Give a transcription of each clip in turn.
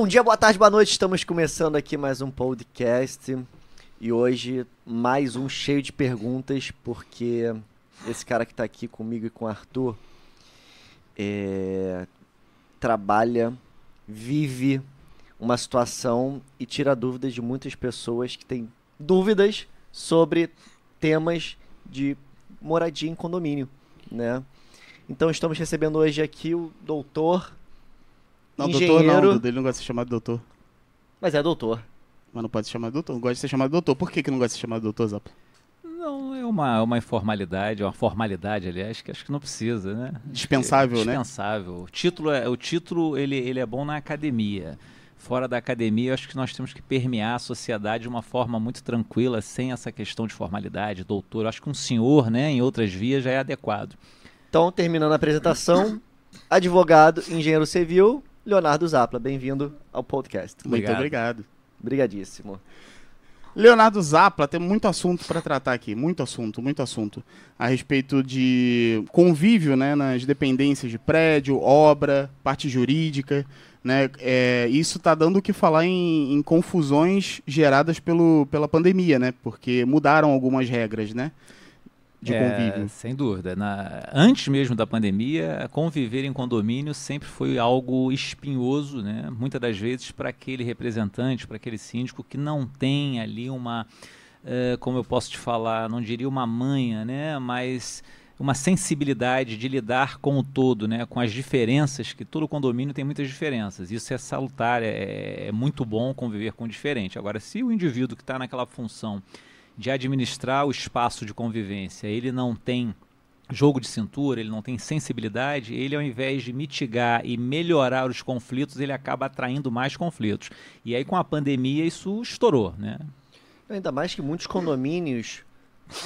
Bom dia, boa tarde, boa noite. Estamos começando aqui mais um podcast e hoje mais um cheio de perguntas, porque esse cara que está aqui comigo e com o Arthur é, trabalha, vive uma situação e tira dúvidas de muitas pessoas que têm dúvidas sobre temas de moradia em condomínio, né? Então estamos recebendo hoje aqui o doutor Não, engenheiro, doutor não, ele não gosta de ser chamado doutor. mas é doutor. Mas não pode ser chamado doutor, não gosta de ser chamado doutor. Por que, que não gosta de ser chamado doutor, Zap? Não, é uma, uma informalidade, uma formalidade, aliás, que acho que não precisa, né? Dispensável, né? Dispensável. O título, é, o título ele, ele é bom na academia. Fora da academia, eu acho que nós temos que permear a sociedade de uma forma muito tranquila, sem essa questão de formalidade, doutor. Eu acho que um senhor, né, em outras vias, já é adequado. Então, terminando a apresentação, advogado, engenheiro civil, Leonardo Zapla. Bem-vindo ao podcast. Muito Obrigado. obrigado. Obrigadíssimo. Leonardo Zapla tem muito assunto para tratar aqui, muito assunto, muito assunto a respeito de convívio, né, nas dependências de prédio, obra, parte jurídica, né, é, isso está dando o que falar em, em confusões geradas pelo, pela pandemia, né, porque mudaram algumas regras, né, de É, convívio. Sem dúvida. Na- antes mesmo da pandemia, conviver em condomínio sempre foi algo espinhoso, né? muitas das vezes para aquele representante, para aquele síndico que não tem ali uma, eh, como eu posso te falar, não diria uma manha, né? mas uma sensibilidade de lidar com o todo, né? com as diferenças, que todo condomínio tem muitas diferenças. Isso é salutar, é, é muito bom conviver com o diferente. Agora, se o indivíduo que está naquela função de administrar o espaço de convivência, ele não tem jogo de cintura, ele não tem sensibilidade, ele ao invés de mitigar e melhorar os conflitos, ele acaba atraindo mais conflitos. E aí com a pandemia isso estourou, né? Ainda mais que muitos condomínios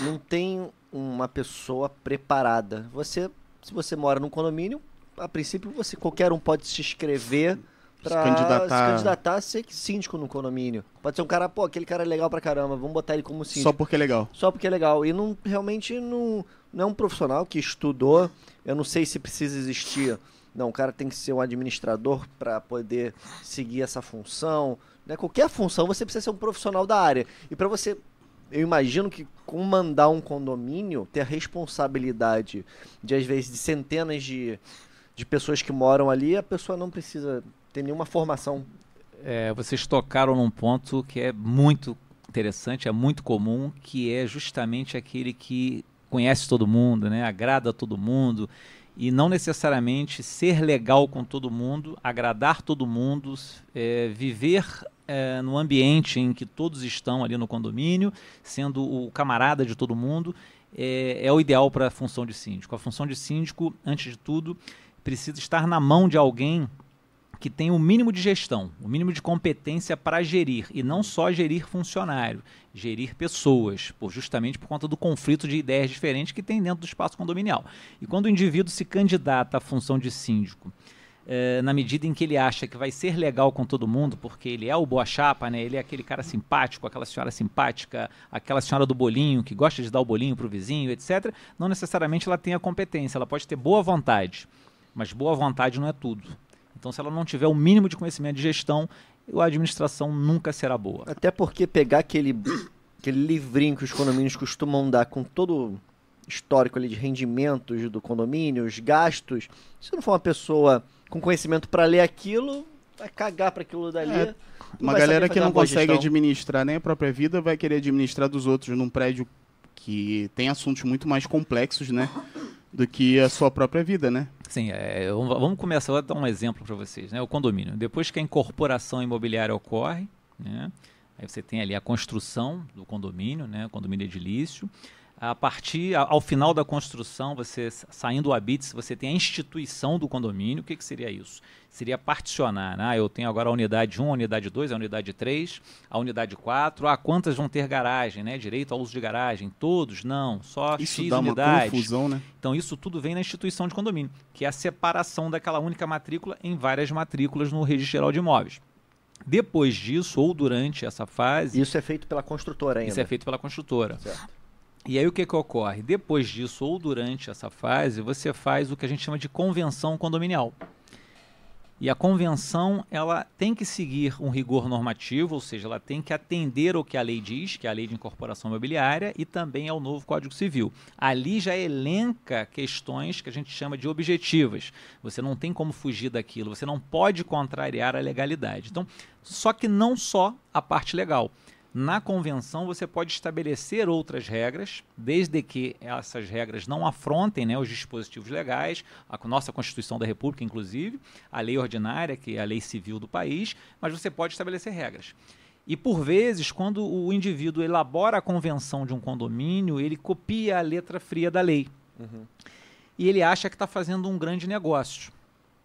não tem uma pessoa preparada. Você, se você mora num condomínio, a princípio você qualquer um pode se inscrever para candidatar. se candidatar a ser síndico no condomínio. Pode ser um cara, pô, aquele cara é legal pra caramba, vamos botar ele como síndico. Só porque é legal. Só porque é legal. E não realmente não, não é um profissional que estudou. Eu não sei se precisa existir. Não, o cara tem que ser um administrador para poder seguir essa função. Né? Qualquer função você precisa ser um profissional da área. E para você, eu imagino que comandar um condomínio, ter a responsabilidade de às vezes de centenas de, de pessoas que moram ali, a pessoa não precisa ter nenhuma formação. É, vocês tocaram num ponto que é muito interessante, é muito comum, que é justamente aquele que conhece todo mundo, né? agrada a todo mundo, e não necessariamente ser legal com todo mundo, agradar todo mundo, é, viver é, no ambiente em que todos estão ali no condomínio, sendo o camarada de todo mundo, é, é o ideal para a função de síndico. A função de síndico, antes de tudo, precisa estar na mão de alguém que tem o mínimo de gestão, o mínimo de competência para gerir e não só gerir funcionário, gerir pessoas, por justamente por conta do conflito de ideias diferentes que tem dentro do espaço condominial. E quando o indivíduo se candidata à função de síndico, eh, na medida em que ele acha que vai ser legal com todo mundo, porque ele é o boa chapa, né? Ele é aquele cara simpático, aquela senhora simpática, aquela senhora do bolinho que gosta de dar o bolinho pro vizinho, etc. Não necessariamente ela tem a competência, ela pode ter boa vontade, mas boa vontade não é tudo. Então, se ela não tiver o mínimo de conhecimento de gestão, a administração nunca será boa. Até porque pegar aquele, aquele livrinho que os condomínios costumam dar com todo o histórico ali de rendimentos do condomínio, os gastos, se não for uma pessoa com conhecimento para ler aquilo, vai cagar para aquilo dali. É, Uma galera que não consegue gestão. administrar nem a própria vida vai querer administrar dos outros num prédio que tem assuntos muito mais complexos, né? Do que a sua própria vida, né? Sim, é, vamos vamos começar, vou dar um exemplo para vocês. Né? O condomínio. Depois que a incorporação imobiliária ocorre, né? aí você tem ali a construção do condomínio, né? condomínio edilício. A partir, ao final da construção, você saindo do habite, você tem a instituição do condomínio. O que, que seria isso? Seria particionar. Né? Ah, eu tenho agora a unidade 1, a unidade 2, a unidade 3, a unidade 4. Ah, quantas vão ter garagem, né? Direito ao uso de garagem? Todos? Não, só Isso X dá uma unidades. confusão, né? Então isso tudo vem na instituição de condomínio, que é a separação daquela única matrícula em várias matrículas no Registro Geral de Imóveis. Depois disso, ou durante essa fase, Isso é feito pela construtora ainda. isso é feito pela construtora. Certo. E aí o que, que ocorre? Depois disso, ou durante essa fase, você faz o que a gente chama de convenção condominial. E a convenção ela tem que seguir um rigor normativo, ou seja, ela tem que atender ao que a lei diz, que é a lei de incorporação imobiliária, e também ao novo Código Civil. Ali já elenca questões que a gente chama de objetivas. Você não tem como fugir daquilo, você não pode contrariar a legalidade. Então, só que não só a parte legal. Na convenção, você pode estabelecer outras regras, desde que essas regras não afrontem né, os dispositivos legais, a nossa Constituição da República, inclusive, a lei ordinária, que é a lei civil do país, mas você pode estabelecer regras. E por vezes, quando o indivíduo elabora a convenção de um condomínio, ele copia a letra fria da lei. Uhum. E ele acha que está fazendo um grande negócio.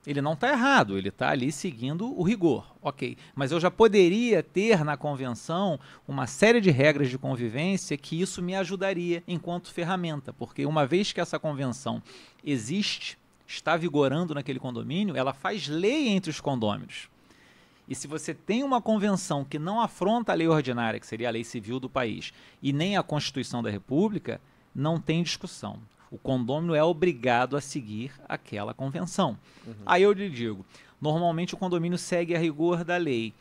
Ele não está errado, ele está ali seguindo o rigor, ok. Mas eu já poderia ter na convenção uma série de regras de convivência que isso me ajudaria enquanto ferramenta, porque uma vez que essa convenção existe, está vigorando naquele condomínio, ela faz lei entre os condôminos. E se você tem uma convenção que não afronta a lei ordinária, que seria a lei civil do país, e nem a Constituição da República, não tem discussão. O condômino é obrigado a seguir aquela convenção. Uhum. Aí eu lhe digo: normalmente o condomínio segue a rigor da lei.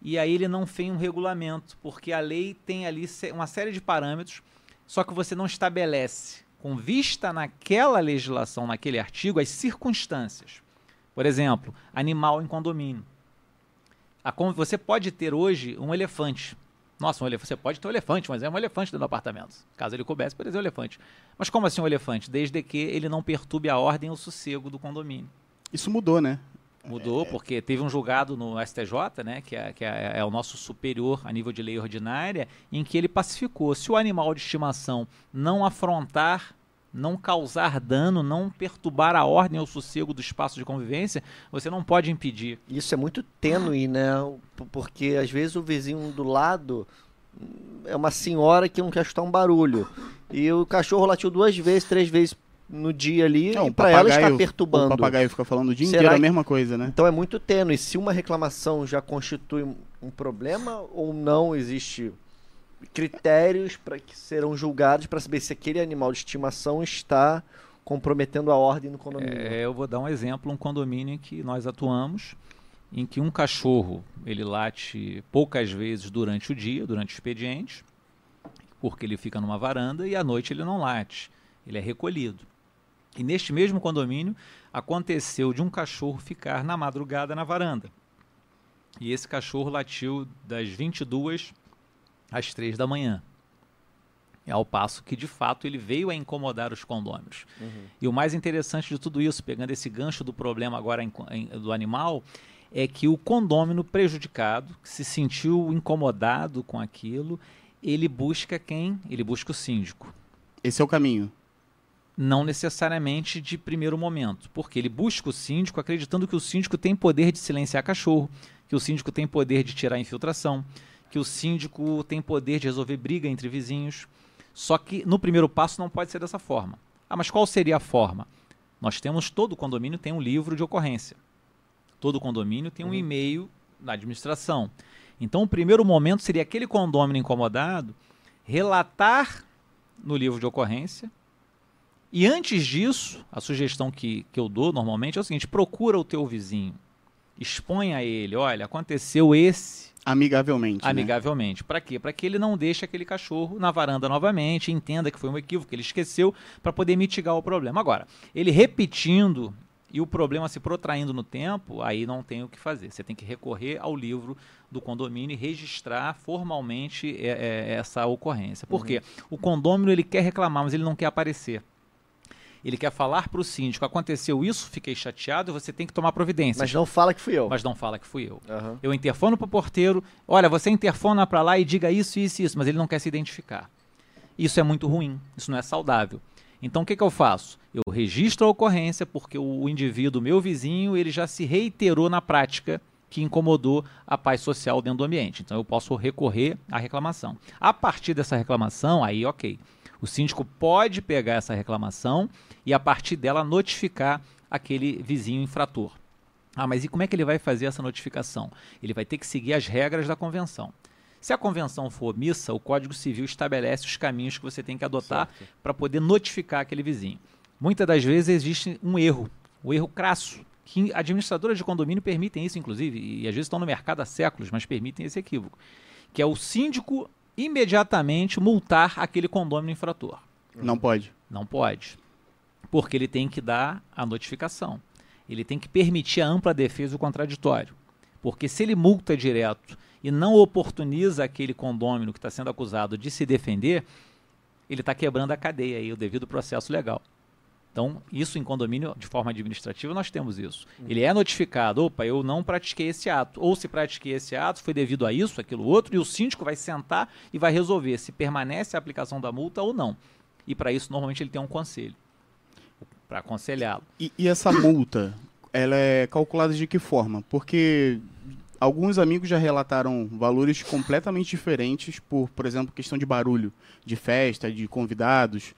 E aí ele não tem um regulamento, porque a lei tem ali uma série de parâmetros, só que você não estabelece, com vista naquela legislação, naquele artigo, as circunstâncias. Por exemplo, animal em condomínio. você pode ter hoje um elefante nossa, um elefante. Você pode ter um elefante, mas é um elefante dentro do apartamento. Caso ele coubesse, poderia ser um elefante. Mas como assim um elefante? Desde que ele não perturbe a ordem ou o sossego do condomínio. Isso mudou, né? Mudou, é... porque teve um julgado no STJ, né, que, é, que é, é, o nosso superior a nível de lei ordinária, em que ele pacificou. Se o animal de estimação não afrontar não causar dano, não perturbar a ordem ou o sossego do espaço de convivência, você não pode impedir. Isso é muito tênue, né? Porque às vezes o vizinho do lado é uma senhora que não quer escutar um barulho. E o cachorro latiu duas vezes, três vezes no dia ali não, e para ela está perturbando. O papagaio fica falando o dia Será inteiro a mesma coisa, né? Então é muito tênue. Se uma reclamação já constitui um problema ou não existe critérios para que serão julgados para saber se aquele animal de estimação está comprometendo a ordem no condomínio. É, eu vou dar um exemplo, um condomínio em que nós atuamos, em que um cachorro ele late poucas vezes durante o dia, durante o expediente, porque ele fica numa varanda e à noite ele não late, ele é recolhido. E neste mesmo condomínio aconteceu de um cachorro ficar na madrugada na varanda. E esse cachorro latiu das 22 às três da manhã. Ao passo que, de fato, ele veio a incomodar os condôminos. Uhum. E o mais interessante de tudo isso, pegando esse gancho do problema agora em, em, do animal, é que o condômino prejudicado, que se sentiu incomodado com aquilo, ele busca quem? Ele busca o síndico. Esse é o caminho. Não necessariamente de primeiro momento, porque ele busca o síndico acreditando que o síndico tem poder de silenciar cachorro, que o síndico tem poder de tirar a infiltração, que o síndico tem poder de resolver briga entre vizinhos. Só que no primeiro passo não pode ser dessa forma. Ah, mas qual seria a forma? Nós temos, todo condomínio tem um livro de ocorrência. Todo condomínio tem um uhum. e-mail da administração. Então, o primeiro momento seria aquele condomínio incomodado relatar no livro de ocorrência. E antes disso, a sugestão que, que eu dou normalmente é o seguinte: procura o teu vizinho, expõe a ele, olha, aconteceu esse Amigavelmente. Amigavelmente. Né? Para quê? Para que ele não deixe aquele cachorro na varanda novamente, entenda que foi um equívoco, que ele esqueceu, para poder mitigar o problema. Agora, ele repetindo e o problema se protraindo no tempo, aí não tem o que fazer. Você tem que recorrer ao livro do condomínio e registrar formalmente é, é, essa ocorrência. Por uhum. quê? O condomínio ele quer reclamar, mas ele não quer aparecer ele quer falar para o síndico, aconteceu isso, fiquei chateado, você tem que tomar providência. Mas não fala que fui eu. Mas não fala que fui eu. Uhum. Eu interfono para o porteiro, olha, você interfona para lá e diga isso, isso e isso, mas ele não quer se identificar. Isso é muito ruim, isso não é saudável. Então o que, que eu faço? Eu registro a ocorrência porque o indivíduo, meu vizinho, ele já se reiterou na prática que incomodou a paz social dentro do ambiente. Então eu posso recorrer à reclamação. A partir dessa reclamação, aí ok. O síndico pode pegar essa reclamação e, a partir dela, notificar aquele vizinho infrator. Ah, mas e como é que ele vai fazer essa notificação? Ele vai ter que seguir as regras da convenção. Se a convenção for omissa, o Código Civil estabelece os caminhos que você tem que adotar para poder notificar aquele vizinho. Muitas das vezes existe um erro, um erro crasso. que administradoras de condomínio permitem isso, inclusive, e às vezes estão no mercado há séculos, mas permitem esse equívoco, que é o síndico imediatamente multar aquele condomínio infrator. Não pode. Não pode. Porque ele tem que dar a notificação. Ele tem que permitir a ampla defesa e o contraditório. Porque se ele multa direto e não oportuniza aquele condômino que está sendo acusado de se defender, ele está quebrando a cadeia e o devido processo legal. Então, isso em condomínio, de forma administrativa, nós temos isso. Ele é notificado, opa, eu não pratiquei esse ato. Ou se pratiquei esse ato, foi devido a isso, aquilo outro, e o síndico vai sentar e vai resolver se permanece a aplicação da multa ou não. E para isso, normalmente, ele tem um conselho para aconselhá-lo. E, e essa multa, ela é calculada de que forma? Porque alguns amigos já relataram valores completamente diferentes por, por exemplo, questão de barulho, de festa, de convidados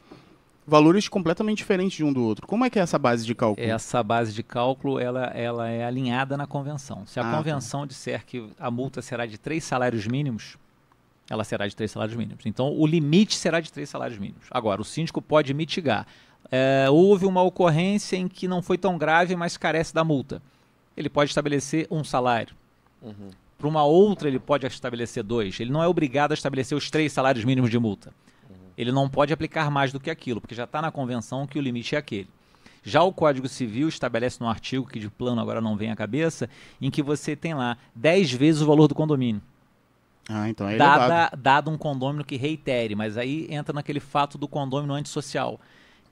valores completamente diferentes de um do outro. Como é que é essa base de cálculo? Essa base de cálculo ela, ela é alinhada na convenção. Se a ah, tá. convenção tá. disser que a multa será de três salários mínimos, ela será de três salários mínimos. Então, o limite será de três salários mínimos. Agora, o síndico pode mitigar. É, houve uma ocorrência em que não foi tão grave, mas carece da multa. Ele pode estabelecer um salário. Uhum. Para uma outra, ele pode estabelecer dois. Ele não é obrigado a estabelecer os três salários mínimos de multa ele não pode aplicar mais do que aquilo, porque já está na convenção que o limite é aquele. Já o Código Civil estabelece no artigo, que de plano agora não vem à cabeça, em que você tem lá 10 vezes o valor do condomínio. Ah, então é dada, dado um condomínio que reitere, mas aí entra naquele fato do condomínio antissocial,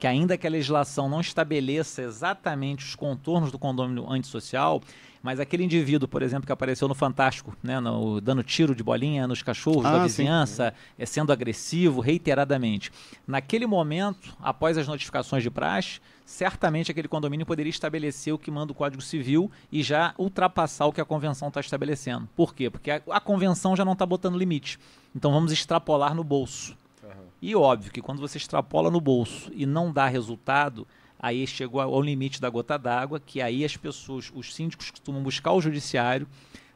que ainda que a legislação não estabeleça exatamente os contornos do condomínio antissocial, mas aquele indivíduo, por exemplo, que apareceu no Fantástico, né, no, dando tiro de bolinha nos cachorros ah, da vizinhança, é, sendo agressivo reiteradamente. Naquele momento, após as notificações de praxe, certamente aquele condomínio poderia estabelecer o que manda o Código Civil e já ultrapassar o que a convenção está estabelecendo. Por quê? Porque a, a convenção já não está botando limite. Então vamos extrapolar no bolso. Uhum. E óbvio que quando você extrapola no bolso e não dá resultado, aí chegou ao limite da gota d'água, que aí as pessoas, os síndicos costumam buscar o judiciário,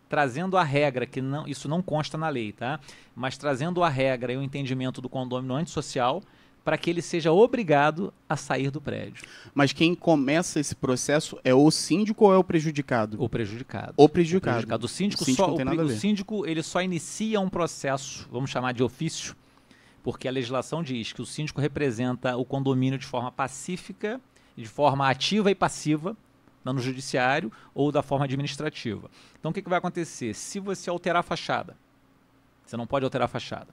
trazendo a regra, que não, isso não consta na lei, tá? Mas trazendo a regra e o entendimento do condômino antissocial para que ele seja obrigado a sair do prédio. Mas quem começa esse processo é o síndico ou é o prejudicado? O prejudicado. O prejudicado. O, prejudicado. o síndico, o síndico só, o, o síndico ele só inicia um processo, vamos chamar de ofício, porque a legislação diz que o síndico representa o condomínio de forma pacífica de forma ativa e passiva no judiciário ou da forma administrativa. Então o que, que vai acontecer? Se você alterar a fachada, você não pode alterar a fachada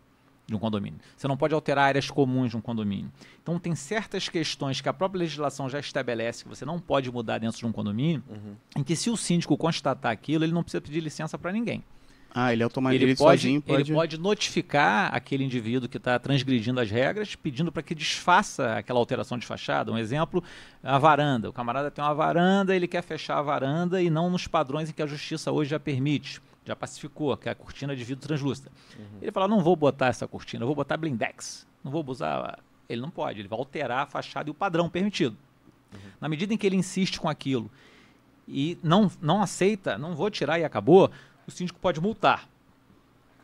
de um condomínio. Você não pode alterar áreas comuns de um condomínio. Então tem certas questões que a própria legislação já estabelece que você não pode mudar dentro de um condomínio, uhum. em que se o síndico constatar aquilo, ele não precisa pedir licença para ninguém. Ah, ele automaticamente ele pode, sozinho pode... Ele pode notificar aquele indivíduo que está transgredindo as regras, pedindo para que desfaça aquela alteração de fachada. Um exemplo, a varanda. O camarada tem uma varanda, ele quer fechar a varanda e não nos padrões em que a justiça hoje já permite. Já pacificou, que é a cortina de vidro translúcida. Uhum. Ele fala, não vou botar essa cortina, eu vou botar blindex. Não vou usar... Ele não pode, ele vai alterar a fachada e o padrão permitido. Uhum. Na medida em que ele insiste com aquilo e não, não aceita, não vou tirar e acabou o síndico pode multar.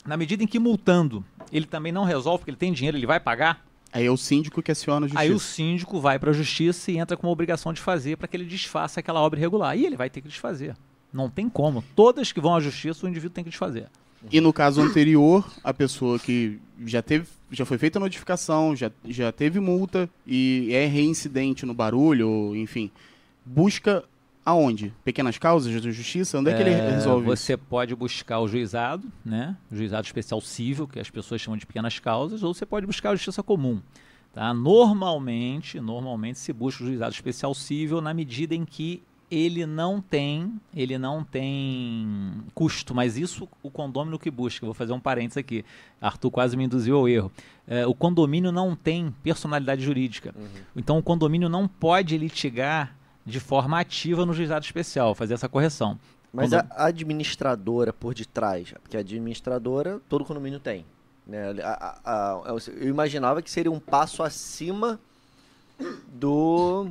Na medida em que multando ele também não resolve, porque ele tem dinheiro, ele vai pagar. Aí é o síndico que aciona a justiça. Aí o síndico vai para a justiça e entra com uma obrigação de fazer para que ele desfaça aquela obra irregular. E ele vai ter que desfazer. Não tem como. Todas que vão à justiça, o indivíduo tem que desfazer. E no caso anterior, a pessoa que já teve, já foi feita a notificação, já, já teve multa e é reincidente no barulho, enfim, busca aonde? Pequenas causas da justiça? Onde é, que ele é, resolve Você pode buscar o juizado, né? O juizado especial civil, que as pessoas chamam de pequenas causas, ou você pode buscar a justiça comum. Tá? Normalmente, normalmente se busca o juizado especial civil na medida em que ele não tem, ele não tem custo, mas isso o condomínio que busca. Vou fazer um parênteses aqui. Arthur quase me induziu ao erro. É, o condomínio não tem personalidade jurídica. Uhum. Então o condomínio não pode litigar de forma ativa no juizado especial, fazer essa correção. Mas Quando... a administradora por detrás, porque a administradora todo condomínio tem. Né? A, a, a, eu imaginava que seria um passo acima do,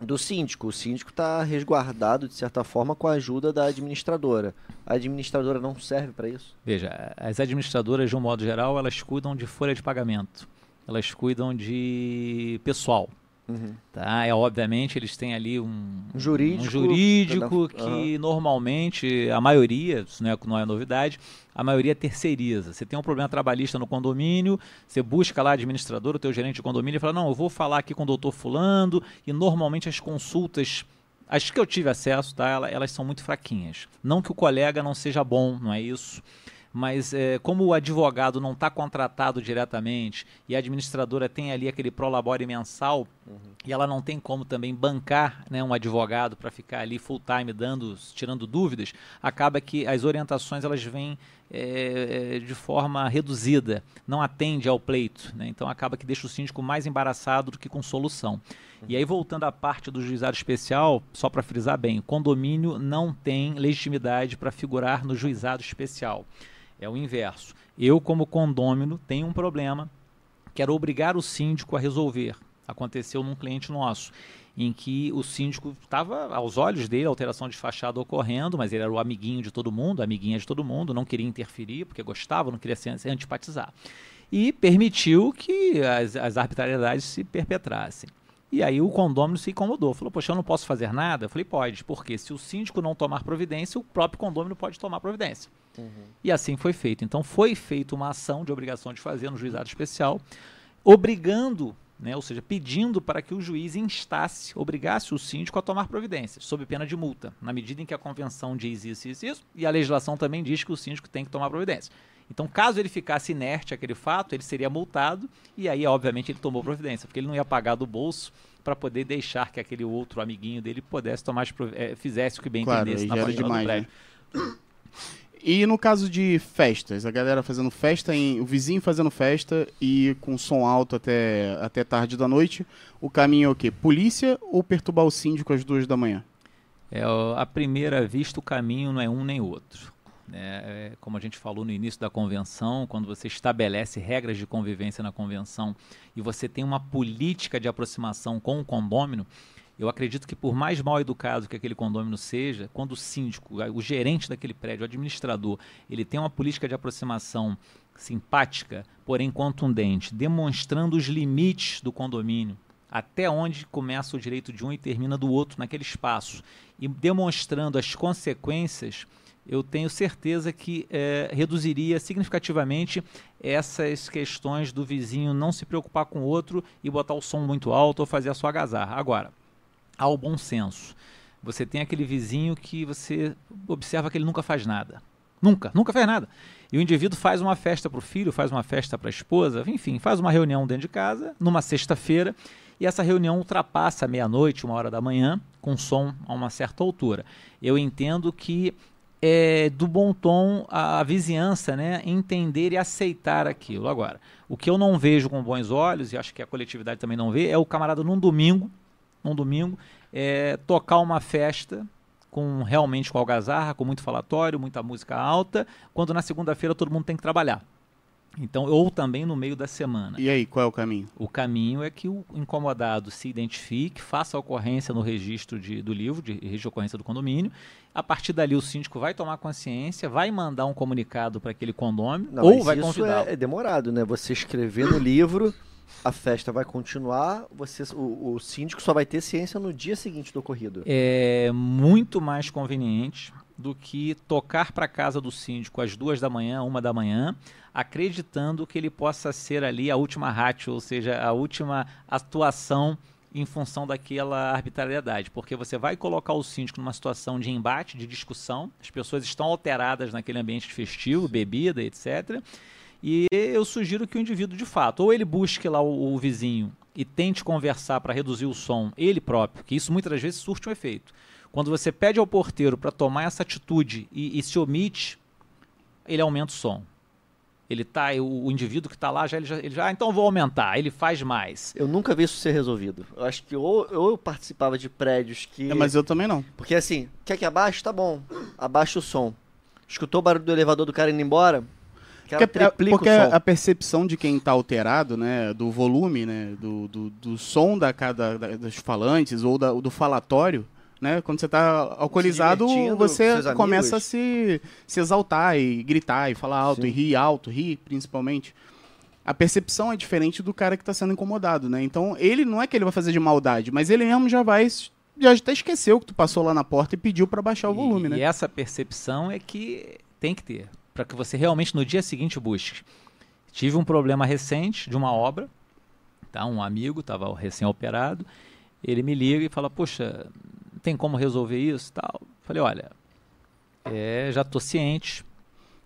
do síndico. O síndico está resguardado, de certa forma, com a ajuda da administradora. A administradora não serve para isso? Veja, as administradoras, de um modo geral, elas cuidam de folha de pagamento. Elas cuidam de pessoal Uhum. Tá? É, obviamente eles têm ali um, Um jurídico. um jurídico que normalmente a maioria, isso não é, não é novidade, a maioria terceiriza. Você tem um problema trabalhista no condomínio, você busca lá administrador, o teu gerente de condomínio e fala, não, eu vou falar aqui com o doutor fulano, e normalmente as consultas, as que eu tive acesso, tá, ela- elas são muito fraquinhas. Não que o colega não seja bom, não é isso. Mas é, como o advogado não está contratado diretamente e a administradora tem ali aquele prolabore mensal e ela não tem como também bancar né, um advogado para ficar ali full time dando, tirando dúvidas, acaba que as orientações elas vêm é, de forma reduzida, não atende ao pleito, né? então acaba que deixa o síndico mais embaraçado do que com solução. E aí voltando à parte do juizado especial, só para frisar bem, o condomínio não tem legitimidade para figurar no juizado especial. É o inverso. Eu como condômino tenho um problema, quero obrigar o síndico a resolver. Aconteceu num cliente nosso, em que o síndico estava aos olhos dele, alteração de fachada ocorrendo, mas ele era o amiguinho de todo mundo, amiguinha de todo mundo, não queria interferir, porque gostava, não queria se, antipatizar. E permitiu que as, as arbitrariedades se perpetrassem. E aí o condômino se incomodou, falou, poxa, eu não posso fazer nada? Eu falei, pode, porque se o síndico não tomar providência, o próprio condômino pode tomar providência. E assim foi feito. Então foi feita uma ação de obrigação de fazer no juizado especial, obrigando, né, ou seja, pedindo para que o juiz instasse, obrigasse o síndico a tomar providências, sob pena de multa, na medida em que a convenção diz isso, isso, isso, e a legislação também diz que o síndico tem que tomar providência. Então, caso ele ficasse inerte àquele fato, ele seria multado e aí, obviamente, ele tomou providência, porque ele não ia pagar do bolso para poder deixar que aquele outro amiguinho dele pudesse tomar, eh, fizesse o que bem Claro, entendesse na parcela do prédio. né? E no caso de festas, a galera fazendo festa, em, o vizinho fazendo festa e com som alto até, até tarde da noite, o caminho é o quê? Polícia ou perturbar o síndico às duas da manhã? É, à primeira vista, o caminho não é um nem outro. né? É, como a gente falou no início da convenção, quando você estabelece regras de convivência na convenção e você tem uma política de aproximação com o condômino, eu acredito que por mais mal educado que aquele condômino seja, quando o síndico, o gerente daquele prédio, o administrador, ele tem uma política de aproximação simpática, porém contundente, demonstrando os limites do condomínio, até onde começa o direito de um e termina do outro naquele espaço, e demonstrando as consequências, eu tenho certeza que eh, reduziria significativamente essas questões do vizinho não se preocupar com o outro e botar o som muito alto ou fazer a sua agazarra. Agora, ao bom senso. Você tem aquele vizinho que você observa que ele nunca faz nada. Nunca, nunca faz nada. E o indivíduo faz uma festa para o filho, faz uma festa para a esposa, enfim, faz uma reunião dentro de casa, numa sexta-feira, e essa reunião ultrapassa meia-noite, uma hora da manhã, com som a uma certa altura. Eu entendo que é do bom tom a, a vizinhança né, entender e aceitar aquilo. Agora, o que eu não vejo com bons olhos, e acho que a coletividade também não vê, é o camarada num domingo, num domingo, é, tocar uma festa com realmente com algazarra, com muito falatório, muita música alta, quando na segunda-feira todo mundo tem que trabalhar. Então, ou também no meio da semana. E aí, qual é o caminho? O caminho é que o incomodado se identifique, faça a ocorrência no registro de- do livro, de registro de ocorrência do condomínio. A partir dali, o síndico vai tomar consciência, vai mandar um comunicado para aquele condômino, Não, ou vai isso convidá-lo. é, é demorado, né? Você escrever no livro, a festa vai continuar, você, o, o síndico só vai ter ciência no dia seguinte do ocorrido. é muito mais conveniente do que tocar para casa do síndico às duas da manhã, uma da manhã, acreditando que ele possa ser ali a última ratio, ou seja, a última atuação em função daquela arbitrariedade, porque você vai colocar o síndico numa situação de embate, de discussão, as pessoas estão alteradas naquele ambiente festivo, bebida, etc. E eu sugiro que o indivíduo, de fato, ou ele busque lá o, o vizinho e tente conversar para reduzir o som, ele próprio, que isso muitas vezes surte um efeito. Quando você pede ao porteiro para tomar essa atitude e, e se omite, ele aumenta o som. Ele tá, o, o indivíduo que está lá, já, ele já, ele já, ah, então vou aumentar, ele faz mais. Eu nunca vi isso ser resolvido. Eu acho que ou, ou eu participava de prédios que. É, mas eu também não. Porque assim, quer que abaixe? Tá bom. Abaixa o som. Escutou o barulho do elevador do cara indo embora? Porque, é- porque a percepção de quem tá alterado, né, do volume, né, do, do, do som da, cada, da- dos falantes ou da- do falatório, né, quando você tá alcoolizado, você começa a se, se exaltar e gritar e falar alto Sim. e rir alto, rir principalmente. a percepção é diferente do cara que está sendo incomodado, né? Então, ele não é que ele vai fazer de maldade, mas ele mesmo já vai já até esqueceu que tu passou lá na porta e pediu para baixar o volume, e, né? E essa percepção é que tem que ter, para que você realmente no dia seguinte busque. Tive um problema recente de uma obra, tá? Um amigo estava recém-operado, ele me liga e fala: "Poxa, tem como resolver isso?" Tal. Falei: "Olha, é, já tô ciente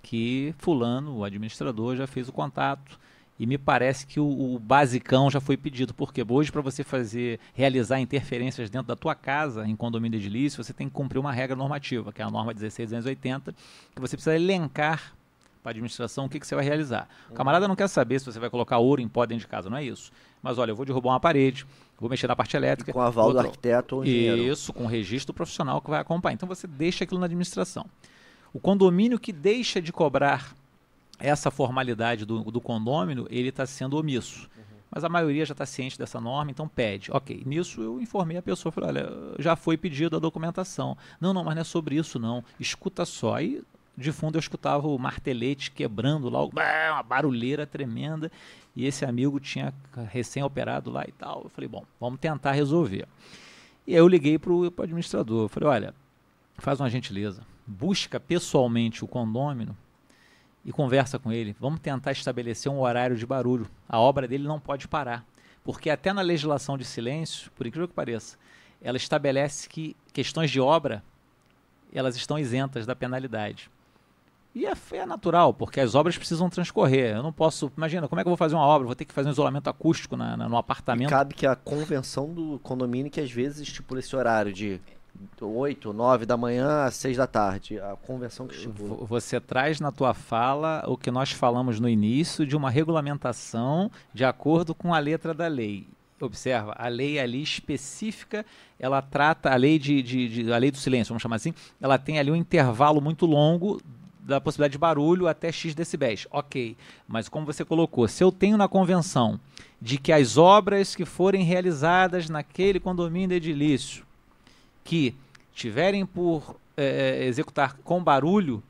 que fulano, o administrador, já fez o contato e me parece que o, o basicão já foi pedido, porque hoje para você fazer realizar interferências dentro da tua casa em condomínio edilício, você tem que cumprir uma regra normativa, que é a norma 16280, que você precisa elencar para a administração o que, que você vai realizar. O camarada não quer saber se você vai colocar ouro em pó dentro de casa, não é isso. Mas olha, eu vou derrubar uma parede, vou mexer na parte elétrica. E com aval do arquiteto ou engenheiro. Isso, com registro profissional que vai acompanhar. Então você deixa aquilo na administração. O condomínio que deixa de cobrar essa formalidade do, do condômino, ele está sendo omisso. Uhum. Mas a maioria já está ciente dessa norma, então pede. Ok, nisso eu informei a pessoa, falei, olha, já foi pedido a documentação. Não, não, mas não é sobre isso não. Escuta só. Aí de fundo eu escutava o martelete quebrando lá, uma barulheira tremenda, e esse amigo tinha recém-operado lá e tal. Eu falei, bom, vamos tentar resolver. E aí eu liguei para o administrador, eu falei, olha, faz uma gentileza, busca pessoalmente o condômino e conversa com ele. Vamos tentar estabelecer um horário de barulho. A obra dele não pode parar. Porque até na legislação de silêncio, por incrível que pareça, ela estabelece que questões de obra elas estão isentas da penalidade. E é, é, natural, porque as obras precisam transcorrer. Eu não posso. Imagina, como é que eu vou fazer uma obra? Vou ter que fazer um isolamento acústico na, na no apartamento. E cabe que a convenção do condomínio que às vezes estipula esse horário de 8, 9 da manhã às 6 da tarde, a convenção que chegou. Você traz na tua fala o que nós falamos no início de uma regulamentação de acordo com a letra da lei. Observa, a lei ali específica, ela trata, a lei de, de, de, a lei do silêncio, vamos chamar assim, ela tem ali um intervalo muito longo da possibilidade de barulho até X decibéis. Ok, mas como você colocou, se eu tenho na convenção de que as obras que forem realizadas naquele condomínio edilício que tiverem por é, executar com barulho,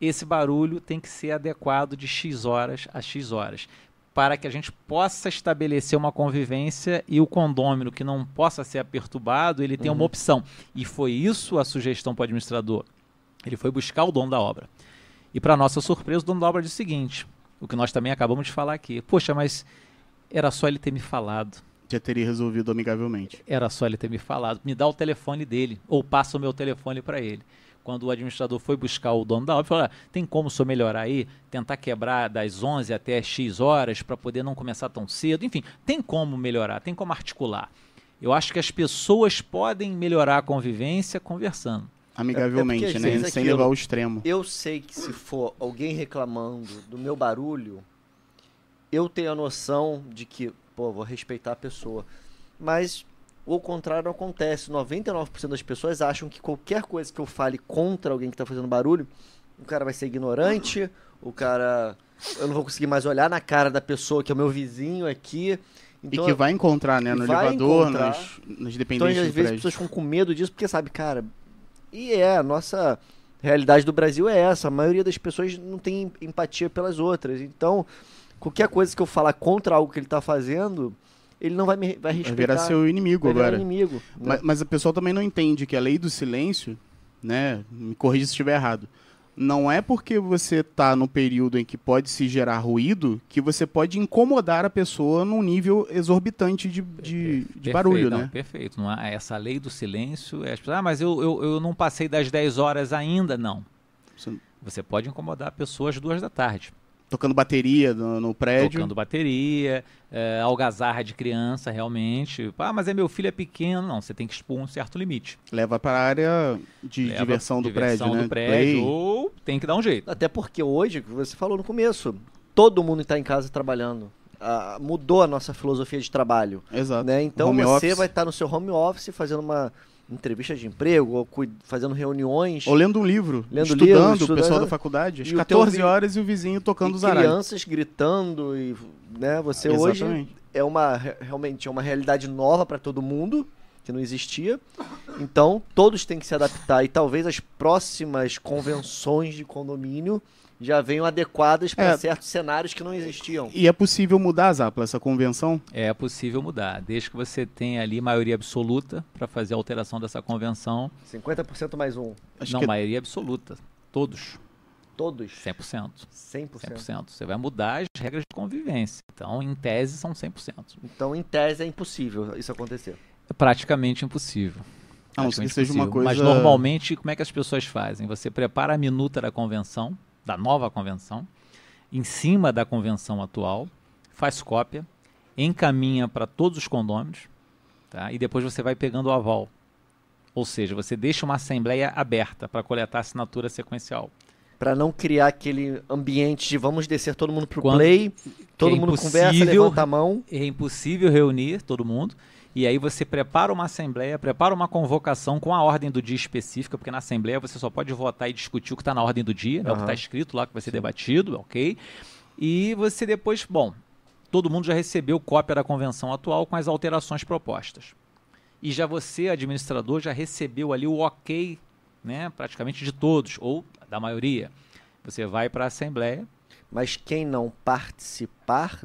esse barulho tem que ser adequado de X horas a X horas. Para que a gente possa estabelecer uma convivência e o condômino que não possa ser perturbado, ele tem uhum. uma opção. E foi isso a sugestão para o administrador. Ele foi buscar o dono da obra. E para nossa surpresa, o dono da obra disse o seguinte: o que nós também acabamos de falar aqui. Poxa, mas era só ele ter me falado já teria resolvido amigavelmente. Era só ele ter me falado. Me dá o telefone dele, ou passa o meu telefone para ele. Quando o administrador foi buscar o dono da obra, falou: ah, tem como só melhorar aí? Tentar quebrar das 11 até X horas para poder não começar tão cedo? Enfim, tem como melhorar, tem como articular. Eu acho que as pessoas podem melhorar a convivência conversando. Amigavelmente, é, é né? Sem levar ao extremo. Eu sei que se for alguém reclamando do meu barulho, eu tenho a noção de que pô, vou respeitar a pessoa. Mas o contrário acontece. 99% das pessoas acham que qualquer coisa que eu fale contra alguém que está fazendo barulho, o cara vai ser ignorante, o cara. Eu não vou conseguir mais olhar na cara da pessoa que é o meu vizinho aqui. Então, e que vai encontrar, né? No elevador, nos, nos dependentes Então, às vezes, as pessoas ficam com medo disso, porque sabe, cara. E é, a nossa realidade do Brasil é essa. A maioria das pessoas não tem empatia pelas outras. Então, qualquer coisa que eu falar contra algo que ele está fazendo, ele não vai me vai respeitar. Vai virar seu inimigo vai agora. inimigo. Né? Mas, mas a pessoa também não entende que a lei do silêncio, né? Me corrija se estiver errado. Não é porque você está no período em que pode se gerar ruído que você pode incomodar a pessoa num nível exorbitante de, de, de barulho, não, né? Perfeito. Não é, essa lei do silêncio, é, ah, mas eu, eu, eu não passei das 10 horas ainda. Não. Você pode incomodar a pessoa às duas da tarde. Tocando bateria no, no prédio. Tocando bateria, é, algazarra de criança, realmente. Ah, mas é meu filho é pequeno. Não, você tem que expor um certo limite. Leva para a área de Leva diversão do diversão prédio, do né? prédio, ou tem que dar um jeito. Até porque hoje, você falou no começo, todo mundo está em casa trabalhando. Ah, mudou a nossa filosofia de trabalho. Exato. Né? Então home você office. vai estar tá no seu home office fazendo uma entrevista de emprego, ou fazendo reuniões. Ou lendo um livro, lendo estudando, estudando o pessoal da faculdade, às 14 horas e o vizinho tocando os aralhos. crianças gritando e né, você Exatamente. hoje é uma realmente é uma realidade nova para todo mundo, que não existia. Então, todos têm que se adaptar e talvez as próximas convenções de condomínio já venham adequadas para É. certos cenários que não existiam. E é possível mudar, Zapla, essa convenção? É possível mudar, desde que você tenha ali maioria absoluta para fazer a alteração dessa convenção. 50% mais um. Acho não, que maioria absoluta. Todos. Todos. 100%. 100%. 100%. Você vai mudar as regras de convivência. Então, em tese, são 100%. Então, em tese, é impossível isso acontecer. É praticamente impossível. Não ser que Praticamente seja uma impossível. coisa... Mas normalmente, como é que as pessoas fazem? Você prepara a minuta da convenção, da nova convenção, em cima da convenção atual, faz cópia, encaminha para todos os condôminos, tá? e depois você vai pegando o aval. Ou seja, você deixa uma assembleia aberta para coletar assinatura sequencial. Para não criar aquele ambiente de vamos descer todo mundo pro Quando- play, todo é mundo conversa, levanta a mão. É impossível reunir todo mundo. E aí você prepara uma assembleia, prepara uma convocação com a ordem do dia específica, porque na assembleia você só pode votar e discutir o que está na ordem do dia, né, o que está escrito lá, que vai ser debatido, ok? E você depois, bom, todo mundo já recebeu cópia da convenção atual com as alterações propostas. E já você, administrador, já recebeu ali o ok, né, praticamente de todos, ou da maioria. Você vai para a assembleia, Mas quem não participar,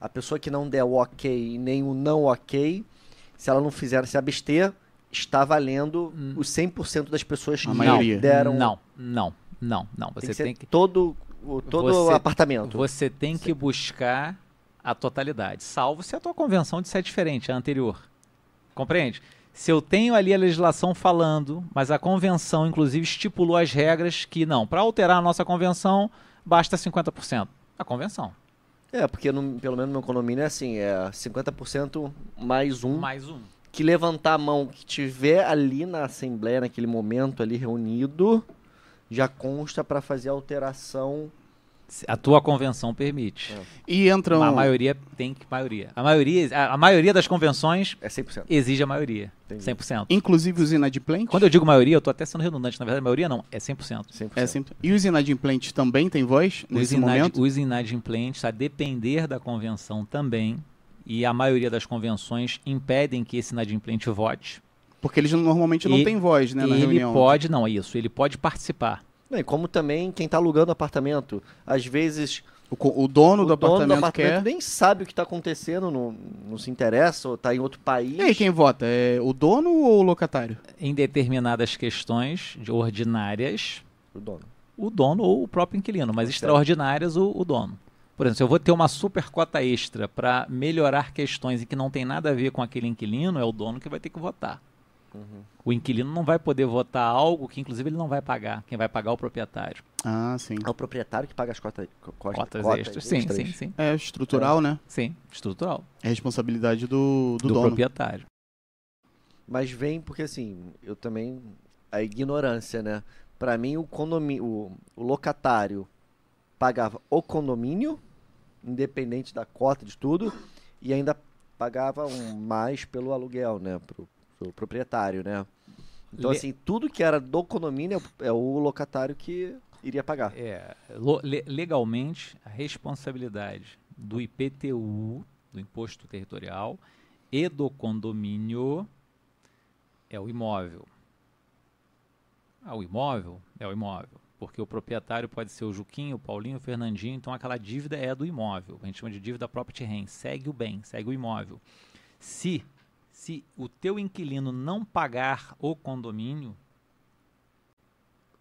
a pessoa que não der o ok e nem o não ok, se ela não fizer se abster, está valendo Hum. os 100% das pessoas que maioria. deram. Não, não, não, não. Tem Você que ser tem que todo o todo Você- o apartamento. Você tem que buscar a totalidade, salvo se a tua convenção disser diferente, a anterior. Compreende? Se eu tenho ali a legislação falando, mas a convenção, inclusive, estipulou as regras que não, para alterar a nossa convenção, basta 50%. A convenção. É, porque no- pelo menos no meu condomínio é assim, é 50% mais um. Mais um. Que levantar a mão que tiver ali na assembleia, naquele momento ali reunido, já consta para fazer alteração. A tua convenção permite. É. E entram... A maioria tem que maioria. A maioria, a, a maioria das convenções É 100%. exige a maioria, Entendi. 100%. Inclusive os inadimplentes? Quando eu digo maioria, eu tô até sendo redundante, na verdade, a maioria não, é 100%. 100%. É sempre... E os inadimplentes também têm voz Os, nesse inad, momento? os inadimplentes, a depender da convenção também, e a maioria das convenções impedem que esse inadimplente vote. Porque eles normalmente não E- têm voz, né, na ele reunião. pode, não, é isso, ele pode participar. E como também quem está alugando apartamento, às vezes O, o dono o do dono apartamento, do apartamento quer... nem sabe o que está acontecendo, não, não se interessa, ou está em outro país. E aí, quem vota? É o dono ou o locatário? Em determinadas questões de ordinárias, O dono. o dono ou o próprio inquilino, mas Certo. extraordinárias, o, o dono. Por exemplo, se eu vou ter uma super cota extra para melhorar questões em que não tem nada a ver com aquele inquilino, é o dono que vai ter que votar. Uhum. O inquilino não vai poder votar algo que, inclusive, ele não vai pagar. Quem vai pagar é o proprietário. Ah, sim. É o proprietário que paga as cotas, co- costa- Cotas, extras. Sim, extras. sim, sim. É estrutural, né? Sim, estrutural. É responsabilidade do, do, do dono. proprietário. Mas vem porque assim, eu também a ignorância, né? Para mim o condomínio, o, o locatário pagava o condomínio, independente da cota de tudo, e ainda pagava um mais pelo aluguel, né, pro, pro proprietário, né? Então Le- assim, tudo que era do condomínio é o- locatário que iria pagar. É, legalmente, a responsabilidade do IPTU, do Imposto Territorial, e do condomínio é o imóvel. Ah, o imóvel é o imóvel. Porque o proprietário pode ser o Juquinho, o Paulinho, o Fernandinho, então aquela dívida é do imóvel. A gente chama de dívida property rent. Segue o bem, segue o imóvel. Se, se o teu inquilino não pagar o condomínio,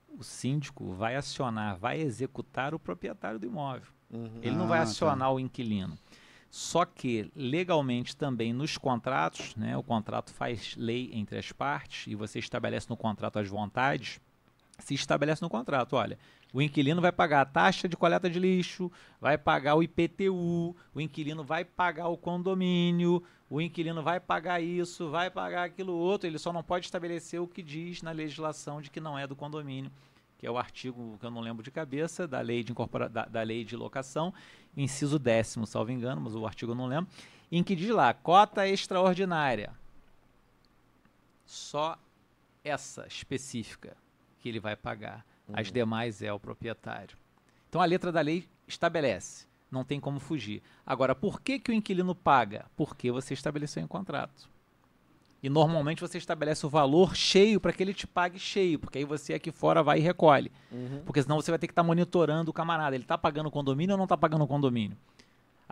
o síndico vai acionar, vai executar o proprietário do imóvel. Uhum. Ele não vai Ah, acionar o inquilino. Só que, legalmente, também nos contratos, né, o contrato faz lei entre as partes e você estabelece no contrato as vontades. Se estabelece no contrato, olha, o inquilino vai pagar a taxa de coleta de lixo, vai pagar o IPTU, o inquilino vai pagar o condomínio, o inquilino vai pagar isso, vai pagar aquilo outro, ele só não pode estabelecer o que diz na legislação de que não é do condomínio, que é o artigo que eu não lembro de cabeça, da lei de, incorpora da, da lei de locação, inciso décimo, salvo engano, mas o artigo eu não lembro, em que diz lá, cota extraordinária. Só essa específica que ele vai pagar. As demais é o proprietário. Então a letra da lei estabelece, não tem como fugir. Agora, por que, que o inquilino paga? Porque você estabeleceu em contrato. E normalmente você estabelece o valor cheio para que ele te pague cheio, porque aí você aqui fora vai e recolhe. Uhum. Porque senão você vai ter que estar monitorando o camarada. Ele está pagando o condomínio ou não está pagando o condomínio?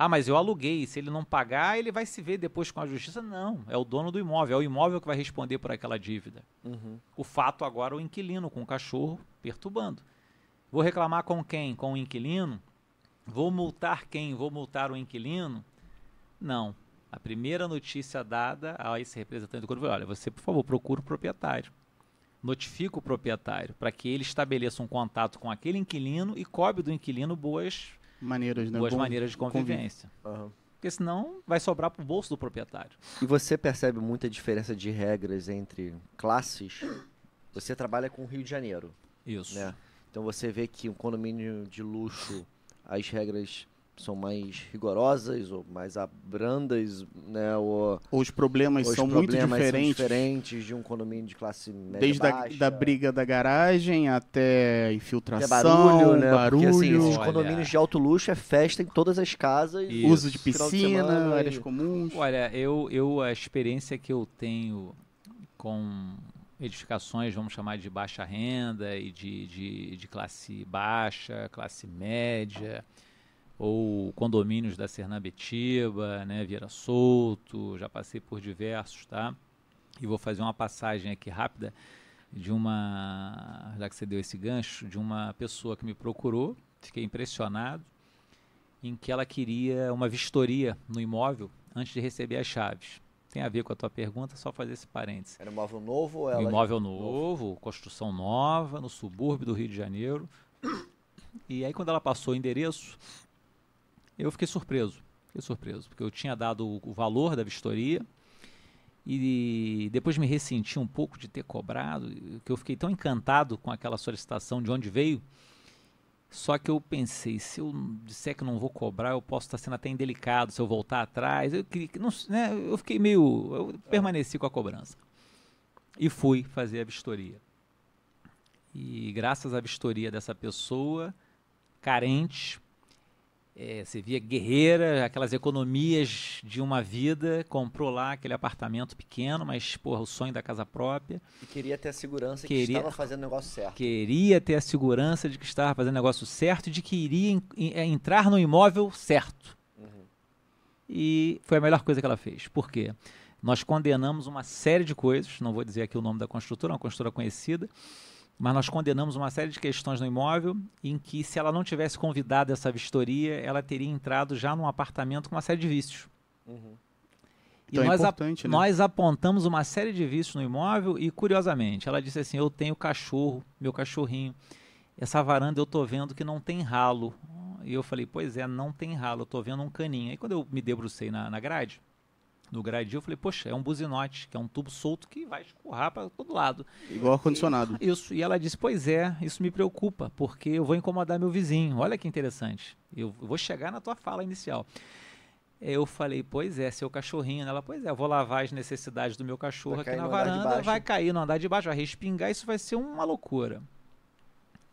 Ah, mas eu aluguei. Se ele não pagar, ele vai se ver depois com a justiça. Não, é o dono do imóvel. É o imóvel que vai responder por aquela dívida. Uhum. O fato agora é o inquilino com o cachorro perturbando. Vou reclamar com quem? Com o inquilino? Vou multar quem? Vou multar o inquilino? Não. A primeira notícia dada a esse representante do foi: olha, você, por favor, procure o proprietário. Notifica o proprietário para que ele estabeleça um contato com aquele inquilino e cobre do inquilino boas, Maneiras, né? boas Bom maneiras de convivência. Aham. Porque senão vai sobrar para o bolso do proprietário. E você percebe muita diferença de regras entre classes? Você trabalha com o Rio de Janeiro, Isso. né? Então você vê que um condomínio de luxo, as regras são mais rigorosas ou mais abrandas, né? Ou Os problemas os são muito problemas são diferentes. diferentes de um condomínio de classe média Desde a baixa. da briga da garagem até Até infiltração, barulho, né? barulho, Porque assim, esses Olha. condomínios de alto luxo é festa em todas as casas. Isso. uso de final de piscina, semana áreas e- comuns. Olha, eu, eu a experiência que eu tenho com edificações, vamos chamar de baixa renda e de, de, de classe baixa, classe média, ou condomínios da Sernambetiba, né, Vieira Solto, já passei por diversos, tá? E vou fazer uma passagem aqui rápida de uma, já que você deu esse gancho, de uma pessoa que me procurou, fiquei impressionado, em que ela queria uma vistoria no imóvel antes de receber as chaves. Tem a ver com a tua pergunta, só fazer esse parênteses. Era um imóvel novo ou Um ela... imóvel novo, construção nova, no subúrbio do Rio de Janeiro. E aí, quando ela passou o endereço, eu fiquei surpreso. Fiquei surpreso, porque eu tinha dado o, valor da vistoria e depois me ressenti um pouco de ter cobrado, que eu fiquei tão encantado com aquela solicitação de onde veio. Só que eu pensei, se eu disser que não vou cobrar, eu posso estar sendo até indelicado se eu voltar atrás. Eu, não, né, eu fiquei meio. Eu permaneci com a cobrança e fui fazer a vistoria. E graças à vistoria dessa pessoa, carente, eh, você via guerreira, aquelas economias de uma vida, comprou lá aquele apartamento pequeno, mas porra, o sonho da casa própria. E queria ter a segurança Queria- que estava fazendo o negócio certo. Queria ter a segurança de que estava fazendo o negócio certo e de que iria eh, entrar no imóvel certo. Uhum. E foi a melhor coisa que ela fez. Por quê? Nós condenamos uma série de coisas, não vou dizer aqui o nome da construtora, é uma construtora conhecida, mas nós condenamos uma série de questões no imóvel em que, se ela não tivesse convidado essa vistoria, ela teria entrado já num apartamento com uma série de vícios. Uhum. Então é nós, ap- importante, né? nós apontamos uma série de vícios no imóvel e, curiosamente, ela disse assim: Eu tenho cachorro, meu cachorrinho. Essa varanda eu tô vendo que não tem ralo. E eu falei: Pois é, não tem ralo, eu tô vendo um caninho. Aí, quando eu me debrucei na, na grade, no grade, eu falei: Poxa, é um buzinote, que é um tubo solto que vai escorrar para todo lado. Igual ar-condicionado. Isso. E ela disse: Pois é, isso me preocupa, porque eu vou incomodar meu vizinho. Olha que interessante. Eu vou chegar na tua fala inicial. Eu falei, pois é, seu cachorrinho. Ela, pois é, eu vou lavar as necessidades do meu cachorro Vai aqui na varanda, vai cair no andar de baixo, vai respingar, isso vai ser uma loucura.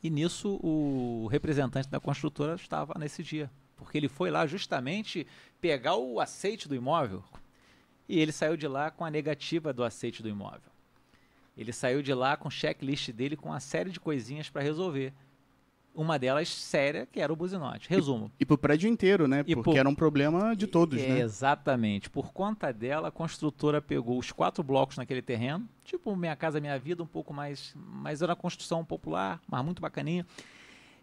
E nisso o representante da construtora estava nesse dia, porque ele foi lá justamente pegar o aceite do imóvel e ele saiu de lá com a negativa do aceite do imóvel. Ele saiu de lá com o checklist dele com uma série de coisinhas para resolver. Uma delas séria, que era o buzinote. Resumo. E pro prédio inteiro, né? E Porque pro- era um problema de todos, É, né? Exatamente. Por conta dela, a construtora pegou os quatro blocos naquele terreno, tipo Minha Casa Minha Vida, um pouco mais. Mas era uma construção popular, mas muito bacaninha.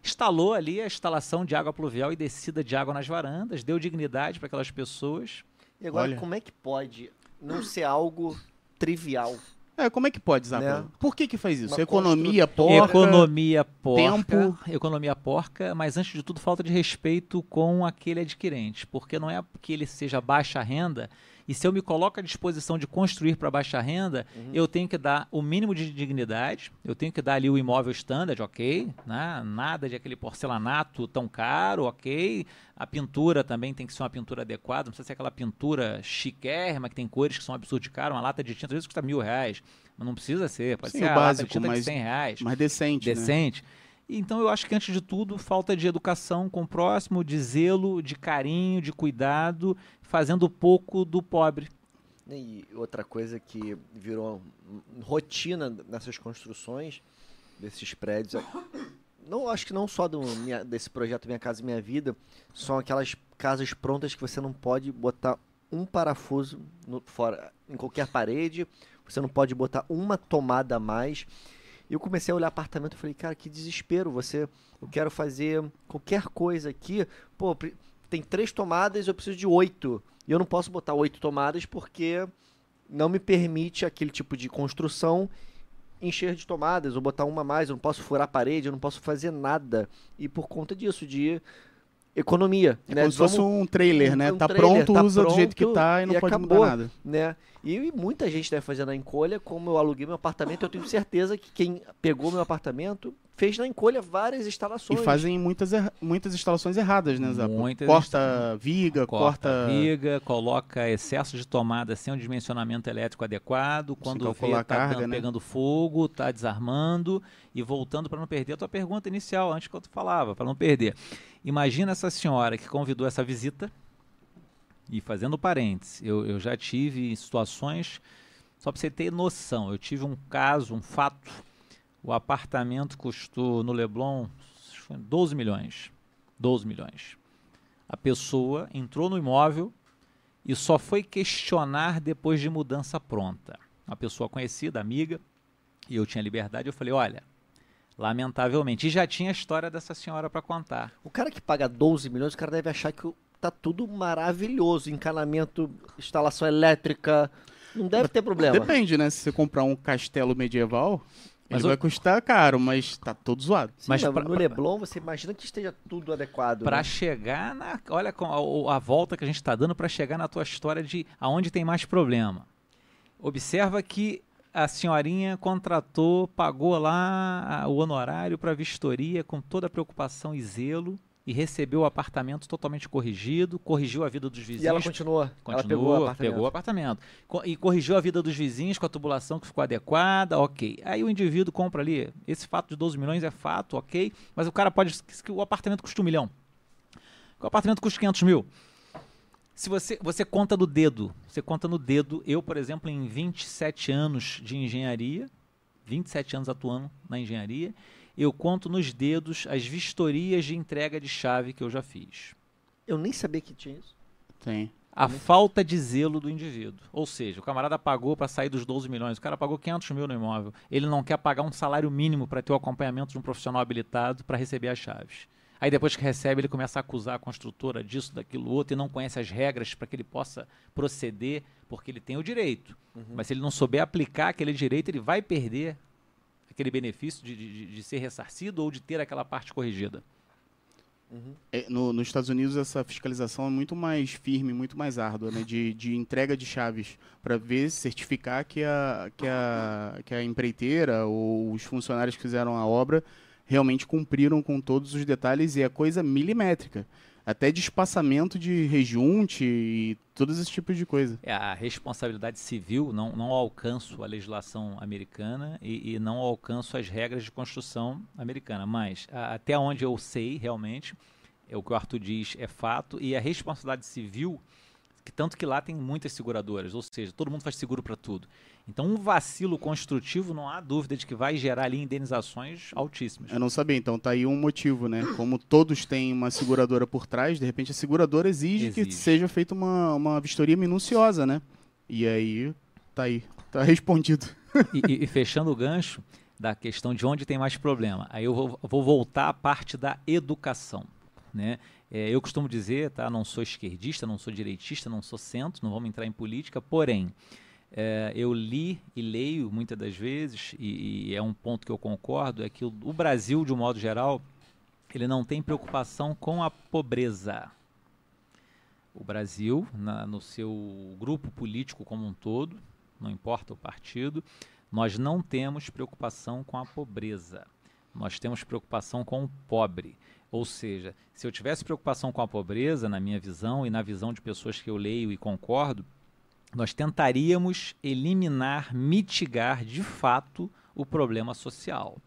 Instalou ali a instalação de água pluvial e descida de água nas varandas, deu dignidade para aquelas pessoas. E agora, Olha. como é que pode não ser algo trivial? É, como é que pode, Zappa? Né? Por que que faz isso? Uma Economia, porca... Economia porca. tempo. Economia porca, mas antes de tudo, falta de respeito com aquele adquirente. Porque não é que ele seja baixa renda. E se eu me coloco à disposição de construir para baixa renda, eu tenho que dar o mínimo de dignidade, eu tenho que dar ali o imóvel standard, ok? Né? Nada de aquele porcelanato tão caro, ok? A pintura também tem que ser uma pintura adequada, não precisa ser aquela pintura chiquérrima que tem cores que são absurdo de caro. Uma lata de tinta às vezes custa mil reais, mas não precisa ser, pode Sim, ser o a básico, lata de tinta mas- de 100 reais Mais decente, né? Então eu acho que antes de tudo, falta de educação com o próximo, de zelo, de carinho, de cuidado, fazendo pouco do pobre. E outra coisa que virou rotina nessas construções desses prédios, não acho que não só do minha, desse projeto Minha Casa Minha Vida, são aquelas casas prontas que você não pode botar um parafuso no, fora em qualquer parede, você não pode botar uma tomada a mais. E eu comecei a olhar apartamento e falei, cara, que desespero. Você, eu quero fazer qualquer coisa aqui. Pô, tem três tomadas, eu preciso de oito. E eu não posso botar oito tomadas porque não me permite aquele tipo de construção encher de tomadas ou botar uma mais. Eu não posso furar a parede, eu não posso fazer nada. E por conta disso, de economia. É né? como se fosse um trailer, né? Um tá trailer, pronto, tá usa pronto, do jeito que tá e não e pode acabou, mudar nada. Né? E, muita gente deve fazer na encolha, como eu aluguei meu apartamento, eu tenho certeza que quem pegou meu apartamento fez na encolha várias instalações. E fazem muitas, muitas instalações erradas, né, Zé? Muitas corta viga, corta... corta... viga, coloca excesso de tomada sem um dimensionamento elétrico adequado, quando vê tá carga, dando, né? pegando fogo, tá desarmando e voltando para não perder a tua pergunta inicial, antes que eu falava, para não perder. Imagina essa senhora que convidou essa visita, e fazendo parênteses, eu, eu já tive situações, só para você ter noção, eu tive um caso, um fato o apartamento custou no Leblon 12 milhões. 12 milhões. A pessoa entrou no imóvel e só foi questionar depois de mudança pronta. Uma pessoa conhecida, amiga, e eu tinha liberdade, eu falei: olha, lamentavelmente. E já tinha a história dessa senhora para contar. O cara que paga 12 milhões, o cara deve achar que tá tudo maravilhoso encanamento, instalação elétrica. Não deve ter problema. Depende, né? Se você comprar um castelo medieval, mas Ele vai custar caro, mas tá todo zoado. Sim, mas pra, no Leblon você imagina que esteja tudo adequado. Para né? chegar na, olha a, a volta que a gente está dando para chegar na tua história de aonde tem mais problema. Observa que a senhorinha contratou, pagou lá o honorário para vistoria com toda a preocupação e zelo e recebeu o apartamento totalmente corrigido, corrigiu a vida dos vizinhos. E ela continua. Continua, ela pegou o apartamento. Pegou o apartamento. E corrigiu a vida dos vizinhos com a tubulação que ficou adequada, ok. Aí o indivíduo compra ali, esse fato de 12 milhões é fato, ok, mas o cara pode. que o apartamento custa um milhão. O apartamento custa 500 mil. Se você, você conta no dedo, você conta no dedo, eu, por exemplo, em 27 anos de engenharia, 27 anos atuando na engenharia, eu conto nos dedos as vistorias de entrega de chave que eu já fiz. Eu nem sabia que tinha isso. Tem. A falta de zelo do indivíduo. Ou seja, o camarada pagou para sair dos 12 milhões, o cara pagou 500 mil no imóvel. Ele não quer pagar um salário mínimo para ter o acompanhamento de um profissional habilitado para receber as chaves. Aí depois que recebe, ele começa a acusar a construtora disso, daquilo outro, e não conhece as regras para que ele possa proceder, porque ele tem o direito. Uhum. Mas se ele não souber aplicar aquele direito, ele vai perder aquele benefício de, de, de ser ressarcido ou de ter aquela parte corrigida? Uhum. É, no, nos Estados Unidos essa fiscalização é muito mais firme, muito mais árdua, né? de, de entrega de chaves para ver, certificar que a, que, a, que a empreiteira ou os funcionários que fizeram a obra realmente cumpriram com todos os detalhes e é coisa milimétrica até de espaçamento de rejunte e todos esses tipos de coisa. É, a responsabilidade civil não, não alcanço a legislação americana e, e não alcanço as regras de construção americana, mas a, até onde eu sei realmente, é o que o Arthur diz é fato, e a responsabilidade civil que tanto que lá tem muitas seguradoras, ou seja, todo mundo faz seguro para tudo. Então, um vacilo construtivo, não há dúvida de que vai gerar ali indenizações altíssimas. Eu não sabia, então tá aí um motivo, né? Como todos têm uma seguradora por trás, de repente a seguradora exige, exige. que seja feita uma, uma vistoria minuciosa, né? E aí, tá aí, tá respondido. E, e, fechando o gancho da questão de onde tem mais problema, aí eu vou, vou voltar à parte da educação, né? É, eu costumo dizer, tá? Não sou esquerdista, não sou direitista, não sou centro, não vamos entrar em política, porém, é, eu li e leio muitas das vezes, e, e, é um ponto que eu concordo, é que o, o Brasil, de um modo geral, ele não tem preocupação com a pobreza. O Brasil, na, no seu grupo político como um todo, não importa o partido, nós não temos preocupação com a pobreza. Nós temos preocupação com o pobre. Ou seja, se eu tivesse preocupação com a pobreza, na minha visão e na visão de pessoas que eu leio e concordo, nós tentaríamos eliminar, mitigar de fato o problema social.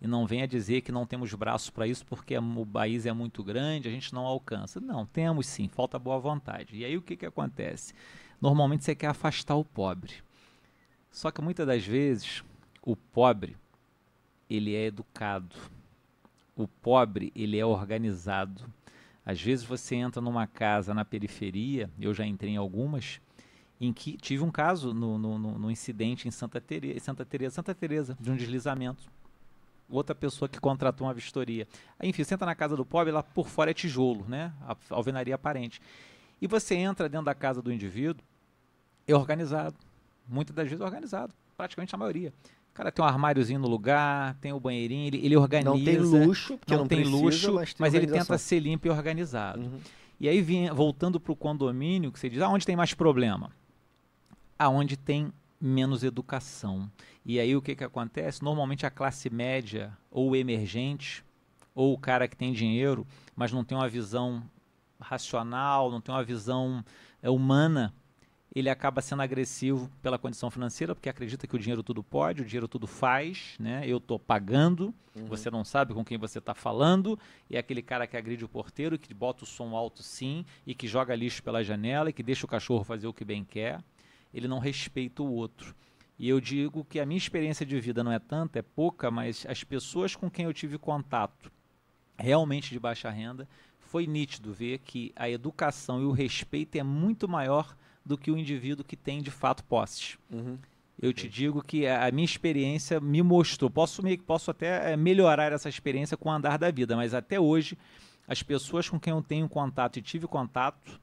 E não venha dizer que não temos braços para isso porque o país é muito grande, a gente não alcança. Não, temos sim, falta boa vontade. E aí o que, que acontece? Normalmente você quer afastar o pobre. Só que muitas das vezes o pobre ele é educado. O pobre ele é organizado. Às vezes você entra numa casa na periferia, eu já entrei em algumas, em que tive um caso no, no, no incidente em Santa Teresa, Santa Teresa, Santa Teresa, de um deslizamento. Outra pessoa que contratou uma vistoria. Enfim, você entra na casa do pobre, lá por fora é tijolo, né? A alvenaria aparente. E você entra dentro da casa do indivíduo, é organizado. Muitas das vezes é organizado, praticamente a maioria. O cara tem um armáriozinho no lugar, tem o banheirinho, ele, ele organiza. Não tem luxo, porque não, não tem precisa, luxo, mas, tem mas ele tenta ser limpo e organizado. Uhum. E aí, vinha, voltando para o condomínio, que você diz, aonde tem mais problema? Aonde tem menos educação. E aí o que, que acontece? Normalmente a classe média, ou emergente, ou o cara que tem dinheiro, mas não tem uma visão racional, não tem uma visão é, humana, ele acaba sendo agressivo pela condição financeira, porque acredita que o dinheiro tudo pode, o dinheiro tudo faz, né? Eu estou pagando, Uhum. você não sabe com quem você está falando, e é aquele cara que agride o porteiro, que bota o som alto sim, e que joga lixo pela janela, e que deixa o cachorro fazer o que bem quer. Ele não respeita o outro. E eu digo que a minha experiência de vida não é tanta, é pouca, mas as pessoas com quem eu tive contato, realmente de baixa renda, foi nítido ver que a educação e o respeito é muito maior do que o indivíduo que tem de fato posses. Uhum. Eu te digo que a minha experiência me mostrou. Posso, posso até eh, melhorar essa experiência com o andar da vida, mas até hoje, as pessoas com quem eu tenho contato e tive contato,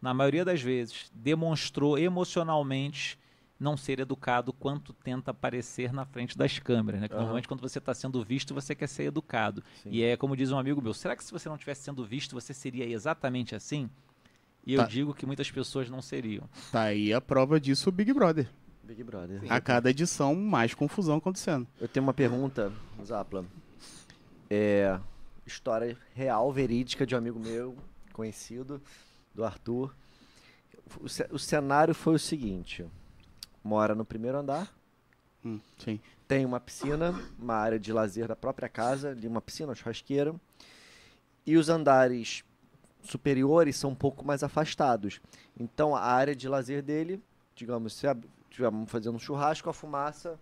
na maioria das vezes, demonstrou emocionalmente não ser educado quanto tenta aparecer na frente das câmeras. Né? Aham. Normalmente, quando você está sendo visto, você quer ser educado. Sim. E é como diz um amigo meu: será que se você não estivesse sendo visto, você seria exatamente assim? E eu Tá. digo que muitas pessoas não seriam. Tá aí a prova disso o Big Brother. Big Brother. A cada edição, mais confusão acontecendo. Eu tenho uma pergunta, Zapla. É. História real, verídica de um amigo meu, conhecido, do Arthur. O, ce- o cenário foi o seguinte: mora no primeiro andar, Hum, sim. tem uma piscina, uma área de lazer da própria casa, ali uma piscina, uma churrasqueira. E os andares superiores são um pouco mais afastados. Então a área de lazer dele, digamos, se estivermos fazendo um churrasco, a fumaça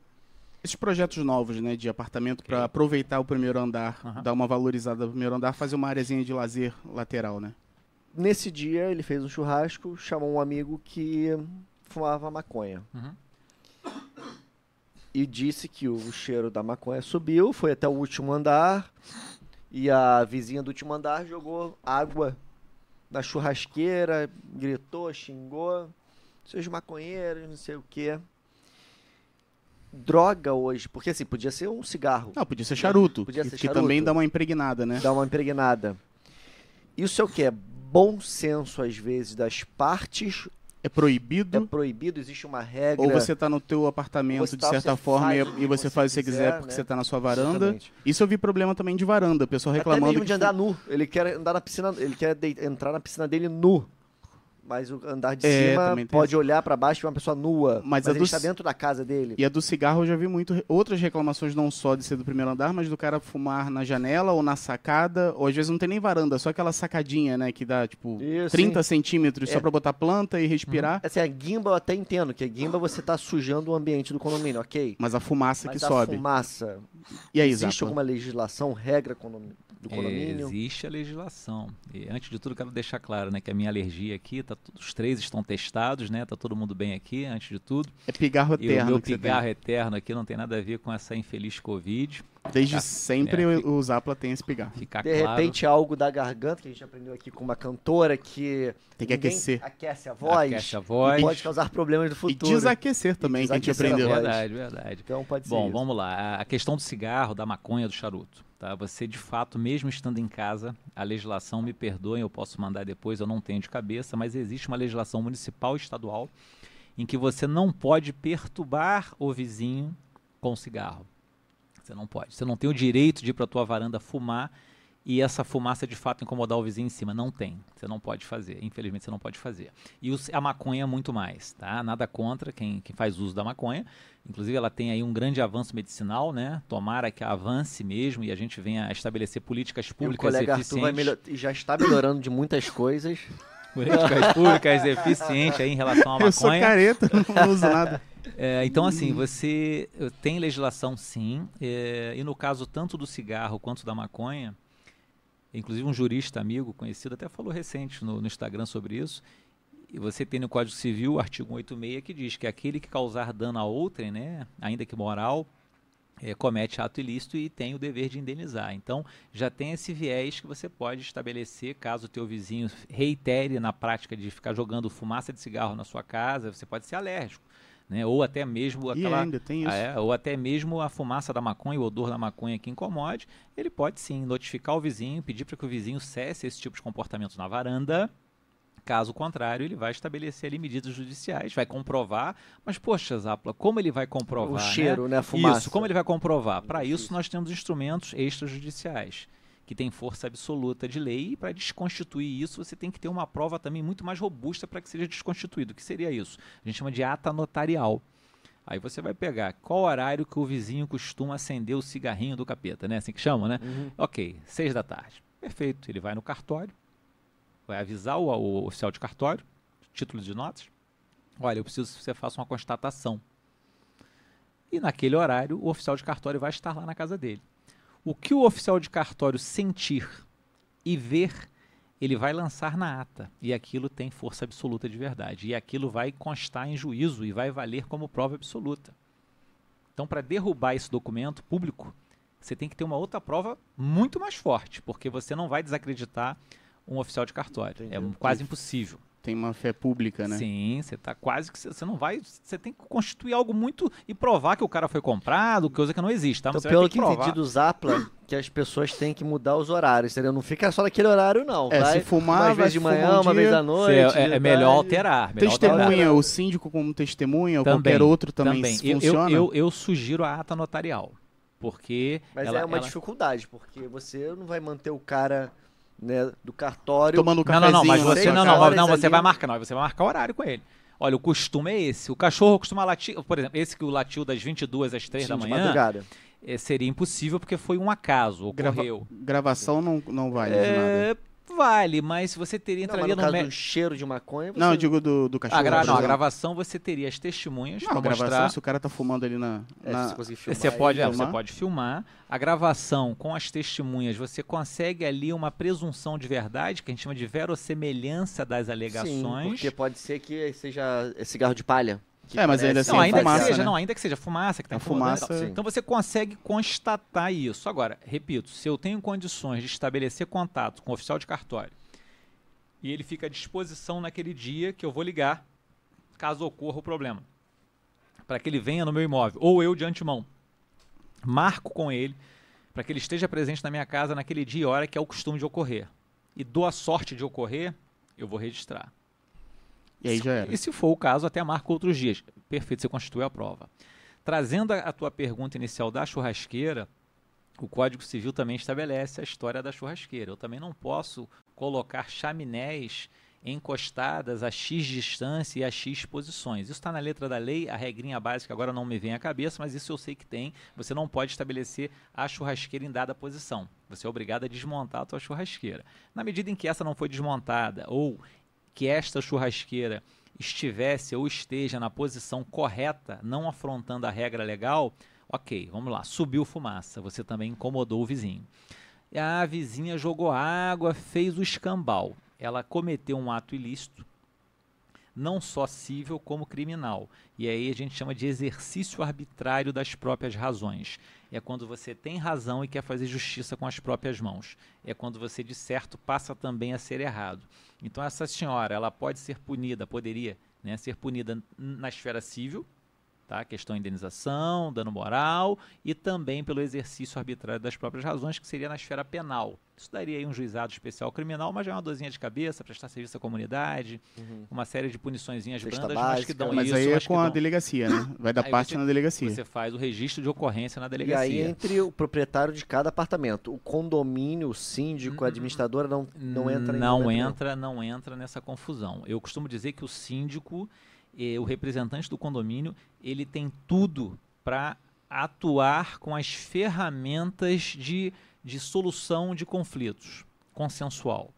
Esses projetos novos, né, de apartamento para aproveitar o primeiro andar, Aham. dar uma valorizada no primeiro andar, fazer uma areazinha de lazer lateral, né? Nesse dia ele fez um churrasco, chamou um amigo que fumava maconha Uhum. e disse que o cheiro da maconha subiu, foi até o último andar e a vizinha do último andar jogou água na churrasqueira, gritou, xingou, seus maconheiros, não sei o quê. Droga hoje, porque assim, podia ser um cigarro, Não, podia ser charuto, Podia que, ser que charuto. também dá uma impregnada, né? dá uma impregnada. Isso é o que? É bom senso, às vezes, das partes É é proibido, proibido, existe uma regra. ou você tá no teu apartamento de certa forma e- e você você faz o que você quiser, quiser, porque né? você tá na sua varanda. Exatamente. Isso eu vi problema também de varanda, o pessoal Até reclamando mesmo que de andar nu. Ele quer andar na piscina, ele quer entrar na piscina dele nu. Mas o andar de É, cima pode olhar pra baixo e uma pessoa nua. Mas Mas, a ele do está c- dentro da casa dele. E a do cigarro eu já vi muito outras reclamações, não só de ser do primeiro andar, mas do cara fumar na janela ou na sacada, ou às vezes não tem nem varanda, só aquela sacadinha, né, que dá tipo Isso, 30 centímetros só É. pra botar planta e respirar, Assim, a guimba eu até entendo, que a guimba você tá sujando o ambiente do condomínio, ok? mas a fumaça Mas que a sobe. fumaça, E aí, existe Zappa? alguma legislação, regra do condomínio? Existe a legislação. E antes de tudo, quero deixar claro né, que a minha alergia aqui, tá, tudo- os três estão testados, né? Tá todo mundo bem aqui, antes de tudo. É pigarro E o eterno meu que você pigarro eterno aqui não tem nada a ver com essa infeliz Covid. Desde Ah, sempre é, o, Zapla tem esse pigarro. Ficar De claro. repente, algo da garganta, que a gente aprendeu aqui com uma cantora que. Tem que aquecer. Aquece a voz. Aquece a voz. Pode causar problemas no E futuro. desaquecer também, que a gente desaquecer a aprendeu. voz. Verdade, verdade. Então pode ser. Bom, isso. vamos lá. A- A questão do cigarro, da maconha, do charuto. Tá? Você, de fato, mesmo estando em casa, a legislação, me perdoem, eu posso mandar depois, eu não tenho de cabeça, mas existe uma legislação municipal e estadual em que você não pode perturbar o vizinho com cigarro. Você não pode. Você não tem o direito de ir para tua varanda fumar e essa fumaça de fato incomodar o vizinho em cima. Não tem. Você não pode fazer. Infelizmente você não pode fazer. E o- a maconha muito mais, tá? Nada contra quem, quem faz uso da maconha. Inclusive ela tem aí um grande avanço medicinal, né? Tomara que avance mesmo e a gente venha a estabelecer políticas E o públicas colega Arthur vai eficientes. melhor... e já está melhorando de muitas coisas. políticas públicas deficiente aí em relação à maconha. Eu sou careta, não uso nada. É, então, assim, você tem legislação sim, é, e no caso tanto do cigarro quanto da maconha, inclusive um jurista amigo conhecido até falou recente no, no Instagram sobre isso, e você tem no Código Civil o artigo 186 que diz que aquele que causar dano a outrem, né, ainda que moral, é, comete ato ilícito e tem o dever de indenizar. Então, já tem esse viés que você pode estabelecer caso o teu vizinho reitere na prática de ficar jogando fumaça de cigarro na sua casa, você pode ser alérgico. Né? Ou até mesmo aquela, ainda tem isso. É, ou até mesmo a fumaça da maconha, o odor da maconha que incomode, ele pode sim notificar o vizinho, pedir para que o vizinho cesse esse tipo de comportamento na varanda Caso contrário, ele vai estabelecer ali medidas judiciais, vai comprovar. Mas, poxa, Zapla, como ele vai comprovar? O né? cheiro, né? A fumaça. Isso, como ele vai comprovar? Para isso, nós temos instrumentos extrajudiciais que têm força absoluta de lei, e para desconstituir isso, você tem que ter uma prova também muito mais robusta para que seja desconstituído. O que seria isso? A gente chama de ata notarial. Aí você vai pegar qual horário que o vizinho costuma acender o cigarrinho do capeta, né? Assim que chama, né? Uhum. Ok, seis da tarde. Perfeito. Ele vai no cartório, vai avisar o, o oficial de cartório, título de notas. Olha, eu preciso que você faça uma constatação. E naquele horário, o oficial de cartório vai estar lá na casa dele. O que o oficial de cartório sentir e ver, ele vai lançar na ata. E aquilo tem força absoluta de verdade. E aquilo vai constar em juízo e vai valer como prova absoluta. Então, para derrubar esse documento público, você tem que ter uma outra prova muito mais forte, porque você não vai desacreditar um oficial de cartório. É quase impossível. Tem uma fé pública, né? Sim, você tá quase que você não vai, você tem que constituir algo muito e provar que o cara foi comprado, coisa que não existe, tá? Então, você pelo que, que entendi do Zapla, que as pessoas têm que mudar os horários, entendeu? Não fica só naquele horário não. É, vai, se fumar, uma vez de manhã, uma vez à noite. é, é melhor alterar. Melhor testemunha, alterar. o síndico como testemunha ou qualquer outro também, também. funciona? Eu, eu, eu sugiro a ata notarial, porque Mas ela, é uma ela... dificuldade, porque você não vai manter o cara né, do cartório. Tomando um cafezinho. Não, não, mas você não, não, não, você vai marcar, não, você vai marcar horário com ele. Olha, o costume é esse. O cachorro costuma latir, por exemplo, esse que o latiu das 22 às 3 Sim, da manhã. É, seria impossível porque foi um acaso, ocorreu. Grava gravação não, não vale é, nada. Vale, mas se você teria entraria não, no, no caso me... do cheiro de maconha. Você... Não, eu digo do, do cachorro. A, gra... não, a gravação você teria as testemunhas para mostrar. gravação, se o cara tá fumando ali na. É, na... Você, você pode, é, você pode filmar. A gravação com as testemunhas, você consegue ali uma presunção de verdade, que a gente chama de verossemelhança das alegações. Sim, porque pode ser que seja cigarro de palha. Que é, mas ainda assim não, é ainda fumaça, que seja, né? não, ainda que seja fumaça que tá a fumaça. Então você consegue constatar isso. Agora, repito, se eu tenho condições de estabelecer contato com o oficial de cartório e ele fica à disposição naquele dia que eu vou ligar, caso ocorra o problema, para que ele venha no meu imóvel ou eu de antemão marco com ele para que ele esteja presente na minha casa naquele dia e hora que é o costume de ocorrer e dou a sorte de ocorrer, eu vou registrar. E aí já era. E se for o caso, até marca outros dias. Perfeito, você constitui a prova. Trazendo a, a tua pergunta inicial da churrasqueira, o Código Civil também estabelece a história da churrasqueira. Eu também não posso colocar chaminés encostadas a X distância e a X posições. Isso está na letra da lei, a regrinha básica agora não me vem à cabeça, mas isso eu sei que tem. Você não pode estabelecer a churrasqueira em dada posição. Você é obrigado a desmontar a tua churrasqueira. Na medida em que essa não foi desmontada ou que esta churrasqueira estivesse ou esteja na posição correta, não afrontando a regra legal, ok, vamos lá, subiu fumaça, você também incomodou o vizinho. A vizinha jogou água, fez o escambau. Ela cometeu um ato ilícito, não só civil como criminal. E aí a gente chama de exercício arbitrário das próprias razões. É quando você tem razão e quer fazer justiça com as próprias mãos. É quando você de certo passa também a ser errado. Então essa senhora, ela pode ser punida, poderia né, ser punida na esfera civil, tá? questão de indenização, dano moral e também pelo exercício arbitrário das próprias razões, que seria na esfera penal. Isso daria aí um juizado especial criminal, mas já é uma dorzinha de cabeça, prestar serviço à comunidade, uhum. uma série de puniçõezinhas brandas, básica, mas que dão mas isso. Mas aí é com a dão... delegacia, né? Vai dar parte você, na delegacia. Você faz o registro de ocorrência na delegacia. E aí entre o proprietário de cada apartamento, o condomínio, o síndico, a administradora não, não entra Não entra, não entra nessa confusão. Eu costumo dizer que o síndico eh, o representante do condomínio ele tem tudo para atuar com as ferramentas de, de solução de conflitos consensual.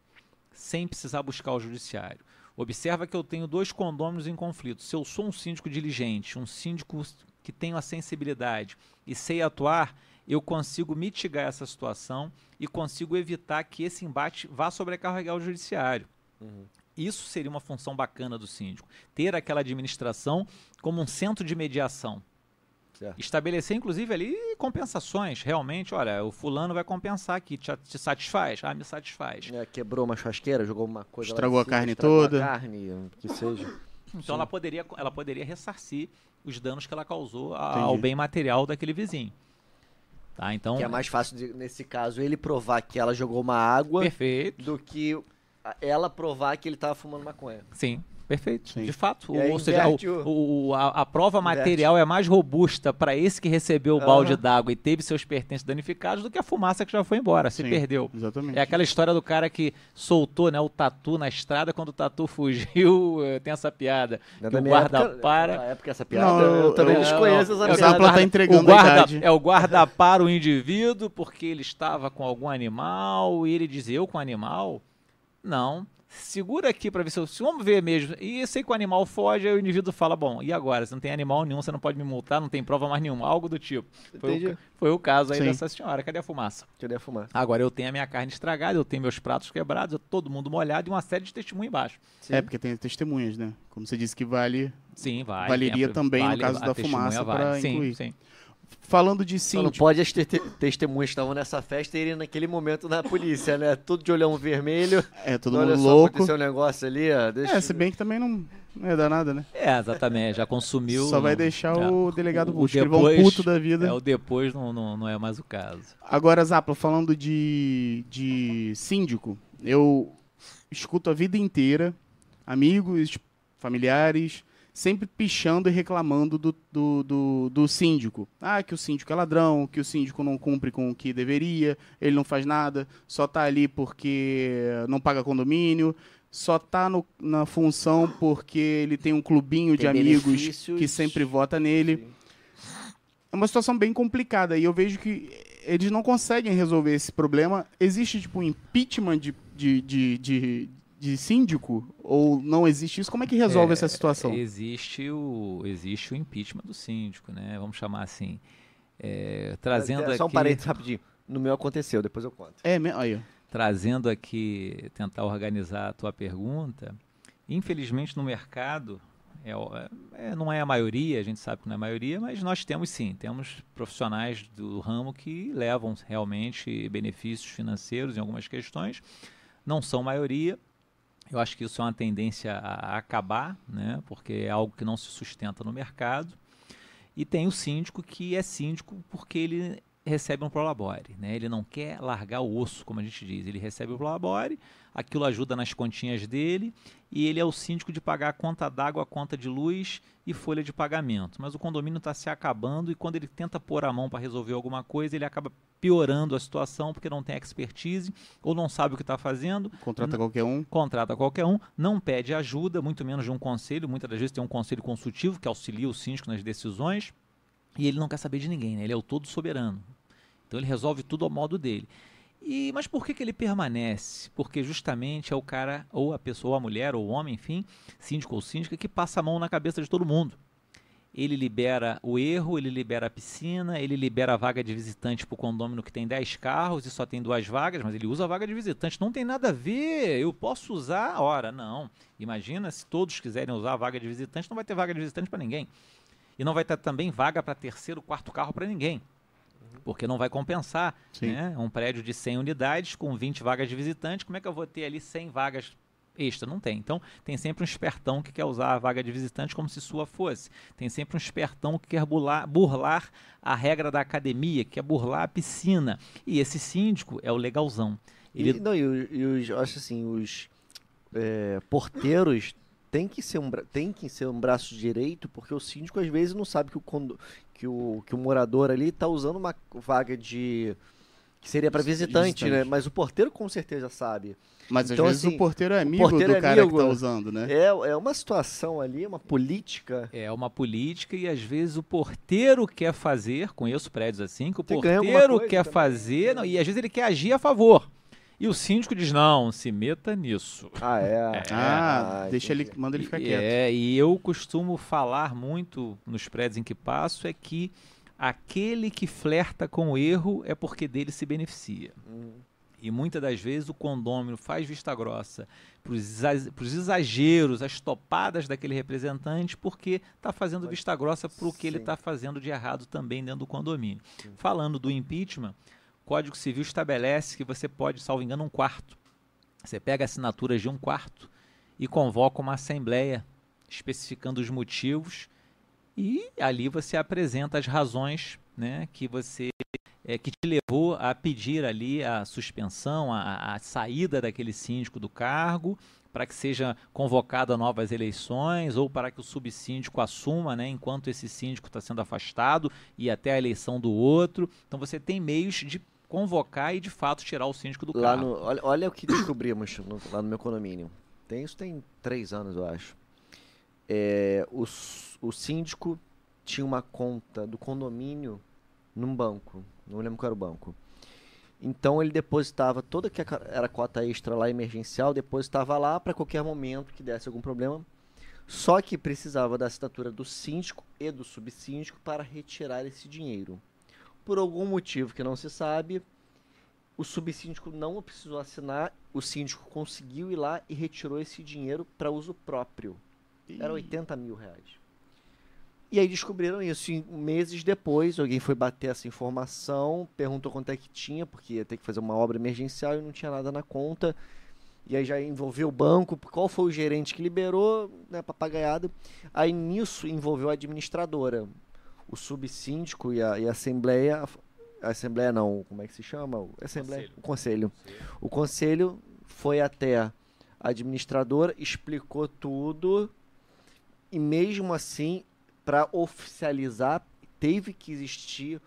sem precisar buscar o judiciário. Observa que eu tenho dois condôminos em conflito. Se eu sou um síndico diligente, um síndico que tenho a sensibilidade e sei atuar, eu consigo mitigar essa situação e consigo evitar que esse embate vá sobrecarregar o judiciário. Uhum. Isso seria uma função bacana do síndico. Ter aquela administração como um centro de mediação. Certo. Estabelecer, inclusive, ali compensações. Realmente, olha, o fulano vai compensar aqui, te, te satisfaz? Ah, me satisfaz. É, quebrou uma churrasqueira, jogou uma coisa Estragou cima, a carne toda. A carne, que seja. Então ela poderia, ela poderia ressarcir os danos que ela causou ao bem material daquele vizinho. Tá, então, que é mais fácil, de, nesse caso, ele provar que ela jogou uma água perfeito. do que ela provar que ele estava fumando maconha. Sim, Perfeito, Sim. de fato. ou seja, o, o, a, a, prova inverte. material é mais robusta para esse que recebeu o balde uhum. d'água e teve seus pertences danificados do que a fumaça que já foi embora, se Sim, perdeu. Exatamente. É aquela história do cara que soltou né, o tatu na estrada, quando o tatu fugiu, eh, tem essa piada. Na que o guarda época, para. Na época essa piada, não, eu, eu também desconheço essa piada. O tá entregando o guarda, É o guarda para o indivíduo porque ele estava com algum animal e ele diz: Eu com animal? Não segura aqui para ver se, se vamos ver mesmo. E sei que o animal foge, aí o indivíduo fala: Bom, e agora? Você não tem animal nenhum, você não pode me multar, não tem prova mais nenhuma, algo do tipo. Foi, o, foi o, caso aí Sim. dessa senhora. Cadê a fumaça? Cadê a fumaça? Agora eu tenho a minha carne estragada, eu tenho meus pratos quebrados, todo mundo molhado e uma série de testemunhos embaixo. Sim. É, porque tem testemunhas, né? Como você disse que vale. Sim, vale. Valeria também vale, no caso da fumaça vale. para incluir. Sim, sim falando de síndico. Não pode as te testemunhas estavam nessa festa irem naquele momento na polícia, né? Tudo de olhão vermelho. É, todo mundo louco. aconteceu um negócio ali, ó. Deixa... É, se bem que também não, não ia dar nada, né? É, exatamente. Já consumiu. Só vai deixar é, o delegado Bush, ele vai um puto da vida. É, o depois não, não, não é mais o caso. Agora, Zapla, falando de, de síndico, eu escuto a vida inteira amigos, familiares sempre pichando e reclamando do, do, do, do, síndico. Ah, que o síndico é ladrão, que o síndico não cumpre com o que deveria, ele não faz nada, só tá ali porque não paga condomínio, só tá no, na função porque ele tem um clubinho tem de amigos que sempre vota nele. Sim. É uma situação bem complicada e eu vejo que eles não conseguem resolver esse problema. Existe, tipo, um impeachment de, de, de, de de síndico? Ou não existe isso? Como é que resolve é, essa situação? Existe o, existe o impeachment do síndico, né? Vamos chamar assim. É, trazendo Só um aqui... parênteses rapidinho. No meu aconteceu, depois eu conto. É, aí. Trazendo aqui, tentar organizar a tua pergunta. Infelizmente no mercado, é, é, não é a maioria, a gente sabe que não é a maioria, mas nós temos sim, temos profissionais do ramo que levam realmente benefícios financeiros em algumas questões, não são maioria, eu acho que isso é uma tendência a acabar, né? porque é algo que não se sustenta no mercado. E tem o síndico que é síndico porque ele recebe um prolabore, né? Ele não quer largar o osso, como a gente diz. Ele recebe o prolabore, aquilo ajuda nas continhas dele e ele é o síndico de pagar a conta d'água, a conta de luz e folha de pagamento. Mas o condomínio está se acabando e quando ele tenta pôr a mão para resolver alguma coisa, ele acaba piorando a situação porque não tem expertise ou não sabe o que está fazendo. Contrata qualquer um. Contrata qualquer um, não pede ajuda, muito menos de um conselho. Muitas das vezes tem um conselho consultivo que auxilia o síndico nas decisões e ele não quer saber de ninguém, né? ele é o todo soberano. Então ele resolve tudo ao modo dele. E, mas por que, que ele permanece? Porque justamente é o cara, ou a pessoa, a mulher, ou o homem, enfim, síndico ou síndica, que passa a mão na cabeça de todo mundo ele libera o erro, ele libera a piscina, ele libera a vaga de visitante para o condomínio que tem 10 carros e só tem duas vagas, mas ele usa a vaga de visitante. Não tem nada a ver, eu posso usar, ora, não. Imagina se todos quiserem usar a vaga de visitante, não vai ter vaga de visitante para ninguém. E não vai ter também vaga para terceiro, quarto carro para ninguém. Porque não vai compensar. Né? Um prédio de 100 unidades com 20 vagas de visitante, como é que eu vou ter ali 100 vagas extra, não tem. Então, tem sempre um espertão que quer usar a vaga de visitante como se sua fosse. Tem sempre um espertão que quer burlar, burlar a regra da academia, que quer burlar a piscina. E esse síndico é o legalzão. Ele... E, não, e, e os, acho assim, os é, porteiros tem que ser um tem que ser um braço direito porque o síndico às vezes não sabe que o que o, que o morador ali está usando uma vaga de que seria para visitante, visitante, né? Mas o porteiro com certeza sabe. Mas então, às vezes assim, o porteiro é amigo porteiro do é cara amigo, que tá usando, né? É, é uma situação ali, uma política. É uma política e às vezes o porteiro quer fazer, conheço prédios assim, que o Você porteiro quer também. fazer, não, e às vezes ele quer agir a favor. E o síndico diz: não, se meta nisso. Ah, é. É. Ah, Ah, deixa ele, entendi. manda ele ficar E- quieto. É, e eu costumo falar muito nos prédios em que passo é que aquele que flerta com o erro é porque dele se beneficia. Hum. E muitas das vezes o condômino faz vista grossa para os exageros, as topadas daquele representante, porque está fazendo vista grossa para o que ele está fazendo de errado também dentro do condomínio. Sim. Falando do impeachment, Código Civil estabelece que você pode, salvo engano, um quarto. Você pega assinaturas de um quarto e convoca uma assembleia especificando os motivos e ali você apresenta as razões né, que você é, que te levou a pedir ali a suspensão, a, a saída daquele síndico do cargo, para que seja convocada novas eleições ou para que o subsíndico assuma, né, enquanto esse síndico está sendo afastado e até a eleição do outro. Então você tem meios de convocar e de fato tirar o síndico do Lá cargo. no, olha, olha o que descobrimos no- lá no meu condomínio. Tem, isso tem três anos, eu acho. É, o, o síndico tinha uma conta do condomínio num banco. Não lembro qual era o banco. Então ele depositava toda que era cota extra lá emergencial, depositava lá para qualquer momento que desse algum problema. Só que precisava da assinatura do síndico e do subsíndico para retirar esse dinheiro. Por algum motivo que não se sabe, o subsíndico não precisou assinar, o síndico conseguiu ir lá e retirou esse dinheiro para uso próprio. Era 80 mil reais. E aí descobriram isso. E meses depois, alguém foi bater essa informação, perguntou quanto é que tinha, porque ia ter que fazer uma obra emergencial e não tinha nada na conta. E aí já envolveu o banco, qual foi o gerente que liberou, né, papagaiado. Aí nisso envolveu a administradora, o subsíndico e a, e a assembleia. A assembleia não, como é que se chama? O, assembleia, Conselho. o conselho. O conselho foi até a administradora, explicou tudo e mesmo assim, para oficializar, teve que existir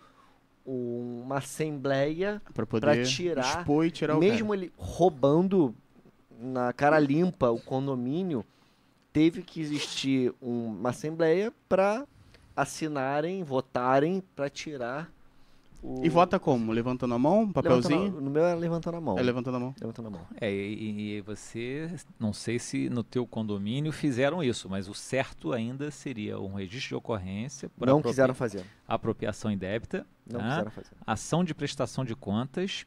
um- uma assembleia, Pra poder pra tirar- expor e tirar o mesmo ele roubando na cara limpa o condomínio, teve que existir um- uma assembleia para assinarem, votarem para tirar o. E vota como? Levantando a mão? Um papelzinho? Levantando no meu é levantando a mão. É levantando a mão. Levantando a mão. É, e, e você, não sei se no teu condomínio fizeram isso, mas o certo ainda seria um registro de ocorrência por Não quiseram fazer. apropriação indébita, Não tá? quiseram fazer. ação de prestação de contas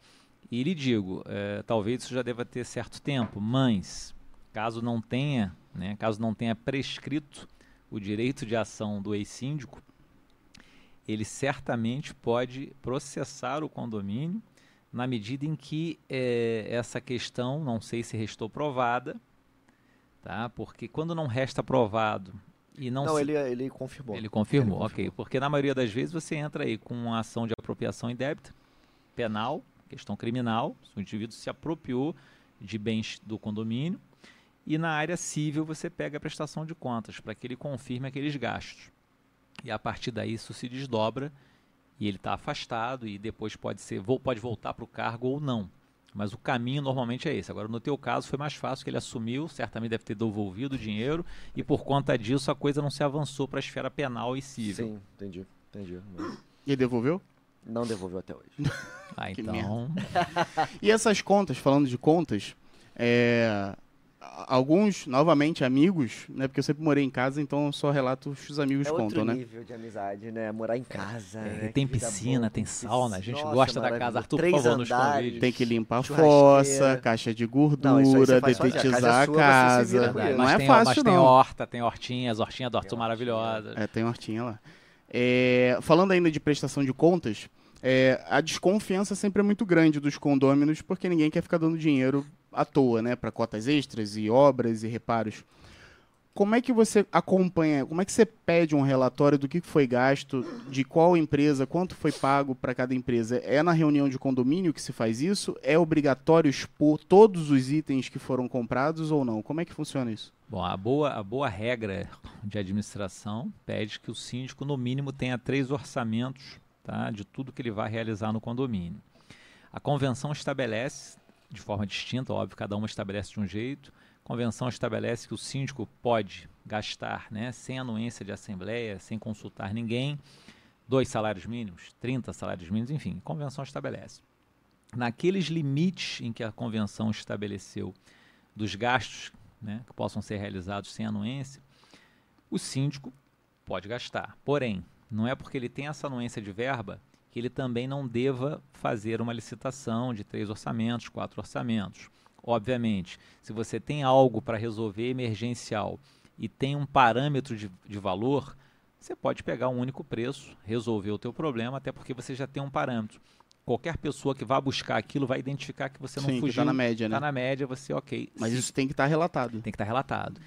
e lhe digo, é, talvez isso já deva ter certo tempo, mas caso não tenha, né, caso não tenha prescrito o direito de ação do ex-síndico, ele certamente pode processar o condomínio na medida em que é, essa questão, não sei se restou provada, tá? Porque quando não resta provado e não, Não, se- ele, ele confirmou. ele confirmou, Ele ok. confirmou. Porque na maioria das vezes você entra aí com uma ação de apropriação indébita, penal, questão criminal, se o indivíduo se apropriou de bens do condomínio, e na área civil você pega a prestação de contas para que ele confirme aqueles gastos. E a partir daí isso se desdobra e ele está afastado e depois pode ser pode voltar para o cargo ou não. Mas o caminho normalmente é esse. Agora, no teu caso, foi mais fácil que ele assumiu, certamente deve ter devolvido o dinheiro, e por conta disso a coisa não se avançou para a esfera penal e civil. Sim, entendi. Entendi. Mas E ele devolveu? Não devolveu até hoje. Ah, então. E essas contas, falando de contas, é, alguns, novamente, amigos, né? Porque eu sempre morei em casa, então eu só relato os amigos é contam, né? nível de amizade, né? Morar em casa. É, né? tem piscina, boa, tem sauna, a gente Nossa, gosta da casa. Arthur, por Três favor, nos andares. convide. Tem que limpar a fossa, caixa de gordura. A detetizar casa é a casa. Verdade, isso. Não é tem, fácil, mas não. tem horta, tem hortinha, as hortinhas do Arthur Tem maravilhosas. É, tem hortinha lá. É, falando ainda de prestação de contas, é, a desconfiança sempre é muito grande dos condôminos, porque ninguém quer ficar dando dinheiro à toa, né? Para cotas extras e obras e reparos. Como é que você acompanha, como é que você pede um relatório do que foi gasto, de qual empresa, quanto foi pago para cada empresa? É na reunião de condomínio que se faz isso? É obrigatório expor todos os itens que foram comprados ou não? Como é que funciona isso? Bom, a boa, a boa regra de administração pede que o síndico, no mínimo, tenha três orçamentos tá, de tudo que ele vai realizar no condomínio. A convenção estabelece, de forma distinta, óbvio, cada uma estabelece de um jeito. A convenção estabelece que o síndico pode gastar, né, sem anuência de assembleia, sem consultar ninguém, dois salários mínimos, 30 salários mínimos, enfim, a convenção estabelece. naqueles limites em que a convenção estabeleceu dos gastos né, que possam ser realizados sem anuência, o síndico pode gastar. Porém, não é porque ele tem essa anuência de verba que ele também não deva fazer uma licitação de três orçamentos, quatro orçamentos. Obviamente, se você tem algo para resolver emergencial e tem um parâmetro de, de valor, você pode pegar um único preço, resolver o teu problema, até porque você já tem um parâmetro. Qualquer pessoa que vá buscar aquilo vai identificar que você não Sim, que fugiu. tá na média, né? Tá na média, você ok. Mas isso tem que estar relatado. tem que estar relatado.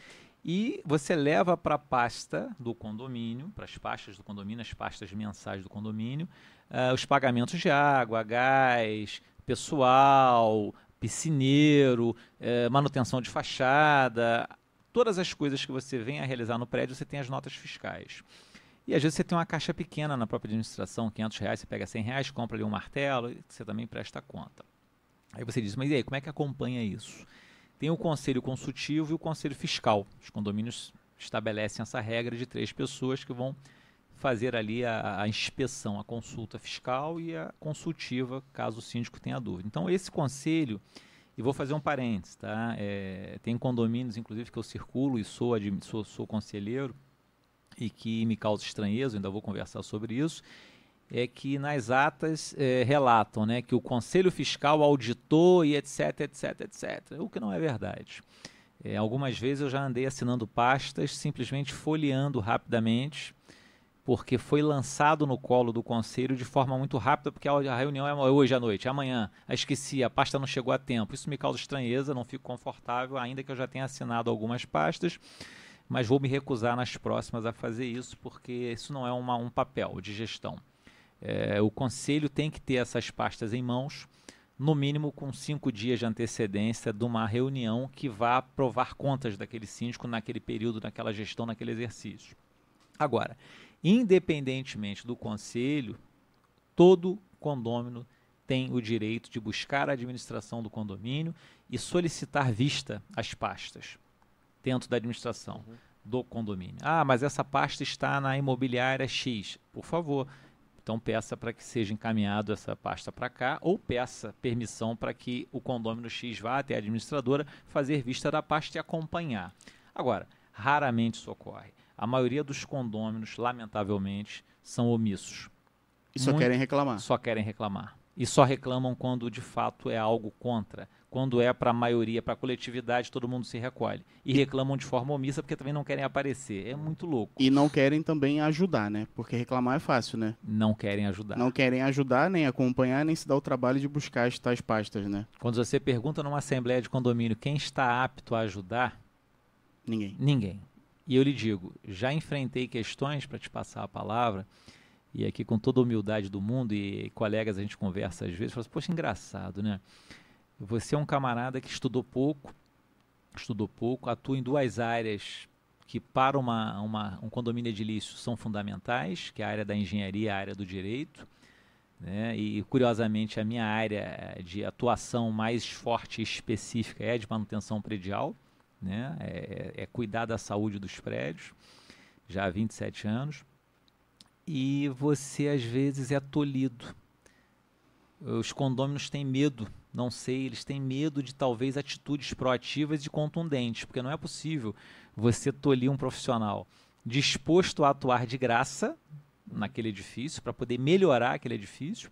E você leva para a pasta do condomínio, para as pastas do condomínio, as pastas mensais do condomínio, ah, os pagamentos de água, gás, pessoal, piscineiro, eh, manutenção de fachada, todas as coisas que você vem a realizar no prédio, você tem as notas fiscais. E às vezes você tem uma caixa pequena na própria administração, 500 reais, você pega 100 reais, compra ali um martelo, e você também presta conta. Aí você diz, mas e aí, como é que acompanha isso? Tem o conselho consultivo e o conselho fiscal. Os condomínios estabelecem essa regra de três pessoas que vão fazer ali a, a inspeção, a consulta fiscal e a consultiva, caso o síndico tenha dúvida. Então, esse conselho, e vou fazer um parênteses, tá? É, tem condomínios, inclusive, que eu circulo e sou, sou, sou conselheiro e que me causa estranheza, ainda vou conversar sobre isso, é que nas atas eh, relatam né, que o Conselho Fiscal auditou e etc, etc, etc. O que não é verdade. Eh, algumas vezes eu já andei assinando pastas, simplesmente folheando rapidamente, porque foi lançado no colo do conselho de forma muito rápida, porque a reunião é hoje à noite, amanhã. Esqueci, a pasta não chegou a tempo. Isso me causa estranheza, não fico confortável, ainda que eu já tenha assinado algumas pastas mas vou me recusar nas próximas a fazer isso, porque isso não é uma- um papel de gestão. É, o conselho tem que ter essas pastas em mãos, no mínimo com cinco dias de antecedência de uma reunião que vá provar contas daquele síndico naquele período, naquela gestão, naquele exercício. Agora, independentemente do conselho, todo condômino tem o direito de buscar a administração do condomínio e solicitar vista às pastas dentro da administração do condomínio. Ah, mas essa pasta está na imobiliária X. Por favor, então peça para que seja encaminhado essa pasta para cá ou peça permissão para que o condomínio X vá até a administradora fazer vista da pasta e acompanhar. Agora, raramente isso ocorre. A maioria dos condôminos, lamentavelmente, são omissos. E só Muito- querem reclamar. Só querem reclamar. E só reclamam quando de fato é algo contra. Quando é para a maioria, para a coletividade, todo mundo se recolhe. E reclamam de forma omissa porque também não querem aparecer. É muito louco. E não querem também ajudar, né? Porque reclamar é fácil, né? Não querem ajudar. Não querem ajudar, nem acompanhar, nem se dar o trabalho de buscar as tais pastas, né? Quando você pergunta numa assembleia de condomínio quem está apto a ajudar, Ninguém. Ninguém. E eu lhe digo, já enfrentei questões para te passar a palavra, e aqui com toda a humildade do mundo, e colegas a gente conversa às vezes, fala assim, poxa, engraçado, né? Você é um camarada que estudou pouco, estudou pouco, atua em duas áreas que para uma, uma, um condomínio edilício são fundamentais, que é a área da engenharia e a área do direito. Né? E curiosamente a minha área de atuação mais forte e específica é de manutenção predial né? É, é cuidar da saúde dos prédios, já há 27 anos, e você às vezes é tolhido. Os condôminos têm medo, não sei, eles têm medo de talvez atitudes proativas e contundentes, porque não é possível você tolir um profissional disposto a atuar de graça naquele edifício, para poder melhorar aquele edifício,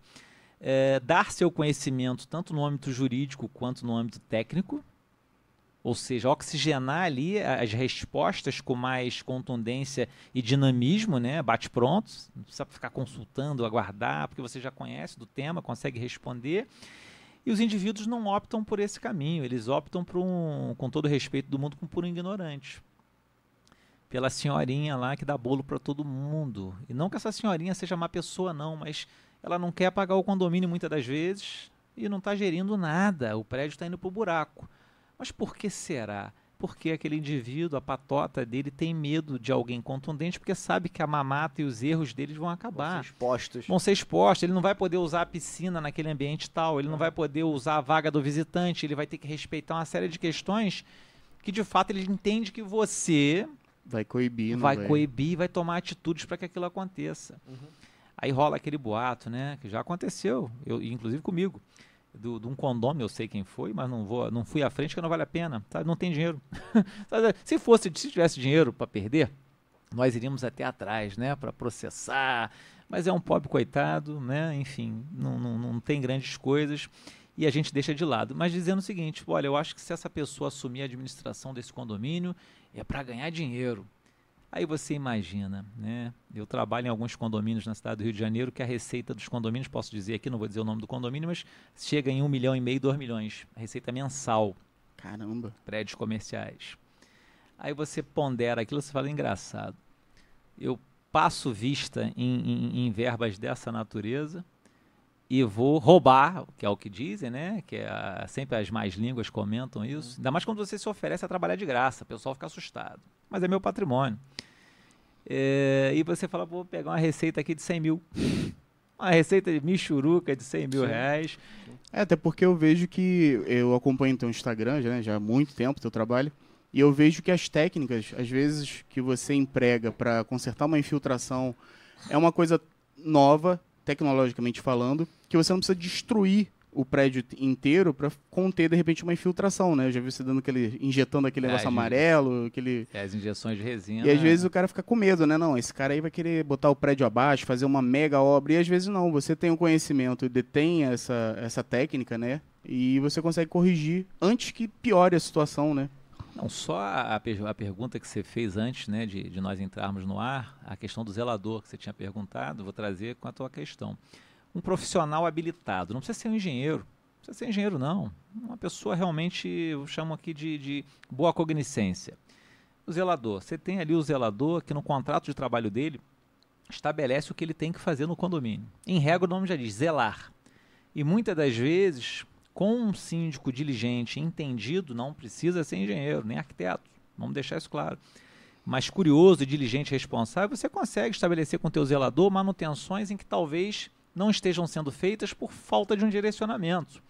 é, dar seu conhecimento tanto no âmbito jurídico quanto no âmbito técnico, ou seja, oxigenar ali as respostas com mais contundência e dinamismo, né? Bate pronto, não precisa ficar consultando, aguardar, porque você já conhece do tema, consegue responder. E os indivíduos não optam por esse caminho, eles optam por um, com todo o respeito do mundo, por um ignorante. Pela senhorinha lá que dá bolo para todo mundo. E não que essa senhorinha seja má pessoa, não, mas ela não quer pagar o condomínio muitas das vezes e não está gerindo nada. O prédio está indo para o buraco. Mas por que será? Porque aquele indivíduo, a patota dele, tem medo de alguém contundente, porque sabe que a mamata e os erros deles vão acabar. Vão ser expostos. Vão ser expostos. Ele não vai poder usar a piscina naquele ambiente tal, ele não vai poder usar a vaga do visitante, ele vai ter que respeitar uma série de questões que de fato ele entende que você Vai coibir, não vai, vai coibir e vai tomar atitudes para que aquilo aconteça. Aí rola aquele boato, né? Que já aconteceu, eu, inclusive comigo. Do, de um condômino, eu sei quem foi, mas não vou, não fui à frente que não vale a pena, sabe? Não tem dinheiro. se fosse, se tivesse dinheiro para perder, nós iríamos até atrás, né, para processar. Mas é um pobre coitado, né? Enfim, não, não, não tem grandes coisas e a gente deixa de lado. Mas dizendo o seguinte: olha, eu acho que se essa pessoa assumir a administração desse condomínio é para ganhar dinheiro. Aí você imagina, né? Eu trabalho em alguns condomínios na cidade do Rio de Janeiro que a receita dos condomínios, posso dizer aqui, não vou dizer o nome do condomínio, mas chega em um milhão e meio, dois milhões. A receita mensal. Caramba. Prédios comerciais. Aí você pondera aquilo, você fala engraçado. Eu passo vista em, em, em verbas dessa natureza e vou roubar, que é o que dizem, né? Que é a, sempre as mais línguas comentam isso. Ainda mais quando você se oferece a trabalhar de graça, o pessoal fica assustado. Mas é meu patrimônio. É, e você fala, vou pegar uma receita aqui de 100 mil. Uma receita de michuruca de 100 mil Sim. reais. É, até porque eu vejo que eu acompanho teu Instagram já, né, já há muito tempo, teu trabalho. E eu vejo que as técnicas, às vezes, que você emprega para consertar uma infiltração é uma coisa nova, tecnologicamente falando, que você não precisa destruir o prédio inteiro para conter de repente uma infiltração, né? Eu já vi você dando aquele injetando aquele é, negócio amarelo, aquele é, as injeções de resina. E às vezes o cara fica com medo, né? Não, esse cara aí vai querer botar o prédio abaixo, fazer uma mega obra e às vezes não, você tem o conhecimento e detém essa essa técnica, né? E você consegue corrigir antes que piore a situação, né? Não, só a, a, pergunta que você fez antes né, de, de, nós entrarmos no ar, a questão do zelador que você tinha perguntado, vou trazer com a tua questão. Um profissional habilitado, não precisa ser um engenheiro, não precisa ser engenheiro não, uma pessoa realmente, eu chamo aqui de, de boa cognicência. O zelador, você tem ali o zelador que no contrato de trabalho dele estabelece o que ele tem que fazer no condomínio. Em regra, o nome já diz zelar. E muitas das vezes com um síndico diligente, entendido, não precisa ser engenheiro, nem arquiteto. Vamos deixar isso claro. Mas curioso, diligente, responsável, você consegue estabelecer com o teu zelador manutenções em que talvez não estejam sendo feitas por falta de um direcionamento.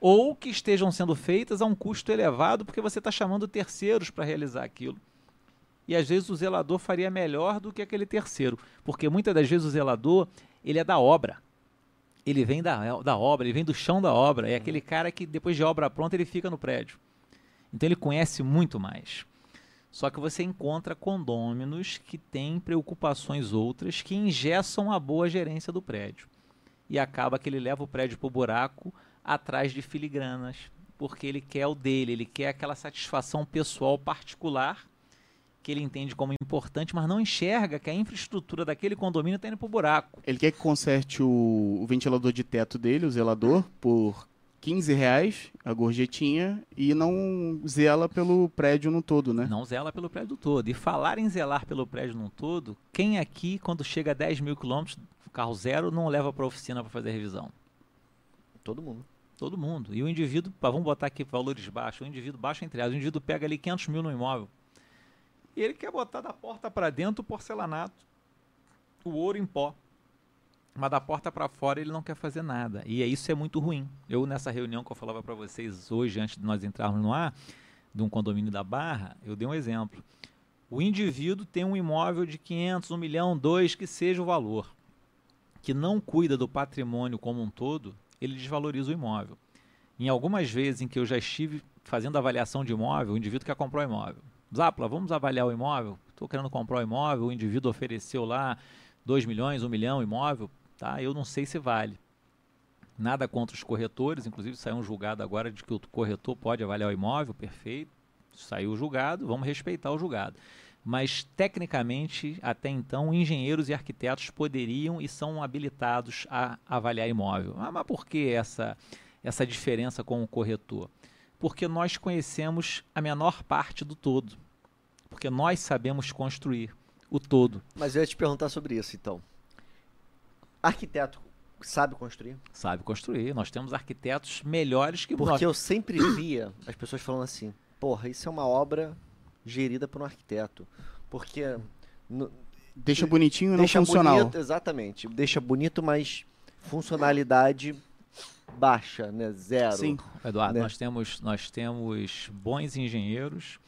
Ou que estejam sendo feitas a um custo elevado porque você está chamando terceiros para realizar aquilo. E às vezes o zelador faria melhor do que aquele terceiro, porque muitas das vezes o zelador ele é da obra ele vem da, da obra, ele vem do chão da obra. É aquele cara que depois de obra pronta ele fica no prédio. Então ele conhece muito mais. Só que você encontra condôminos que têm preocupações outras que engessam a boa gerência do prédio. E acaba que ele leva o prédio para o buraco atrás de filigranas, porque ele quer o dele, ele quer aquela satisfação pessoal particular que ele entende como importante, mas não enxerga que a infraestrutura daquele condomínio está indo para o buraco. Ele quer que conserte o, o, ventilador de teto dele, o zelador, por 15 reais, a gorjetinha, e não zela pelo prédio no todo, né? Não zela pelo prédio todo. E falar em zelar pelo prédio no todo, quem aqui, quando chega a 10 mil quilômetros, carro zero, não leva para a oficina para fazer revisão? Todo mundo. Todo mundo. E o indivíduo, vamos botar aqui valores baixos, o indivíduo baixo entre as, o indivíduo pega ali 500 mil no imóvel e ele quer botar da porta para dentro o porcelanato, o ouro em pó. Mas da porta para fora ele não quer fazer nada. E isso é muito ruim. Eu, nessa reunião que eu falava para vocês hoje, antes de nós entrarmos no ar, de um condomínio da Barra, eu dei um exemplo. O indivíduo tem um imóvel de 500, 1 milhão, 2, que seja o valor, que não cuida do patrimônio como um todo, ele desvaloriza o imóvel. Em algumas vezes em que eu já estive fazendo avaliação de imóvel, o indivíduo quer comprar o imóvel. Zapla, vamos avaliar o imóvel? Estou querendo comprar o imóvel, o indivíduo ofereceu lá 2 milhões, 1 um milhão imóvel, tá? Eu não sei se vale. Nada contra os corretores, inclusive saiu um julgado agora de que o corretor pode avaliar o imóvel, perfeito. Saiu o julgado, vamos respeitar o julgado. Mas, tecnicamente, até então, engenheiros e arquitetos poderiam e são habilitados a avaliar imóvel. Ah, mas por que essa, essa diferença com o corretor? Porque nós conhecemos a menor parte do todo. Porque nós sabemos construir o todo. Mas eu ia te perguntar sobre isso, então. Arquiteto sabe construir? Sabe construir. Nós temos arquitetos melhores que Porque nós. eu sempre via as pessoas falando assim: porra, isso é uma obra gerida por um arquiteto. Porque. No, deixa bonitinho e não funcional. Bonito, exatamente. Deixa bonito, mas funcionalidade baixa, né? Zero. Sim, Eduardo, né? nós, temos, nós temos bons engenheiros,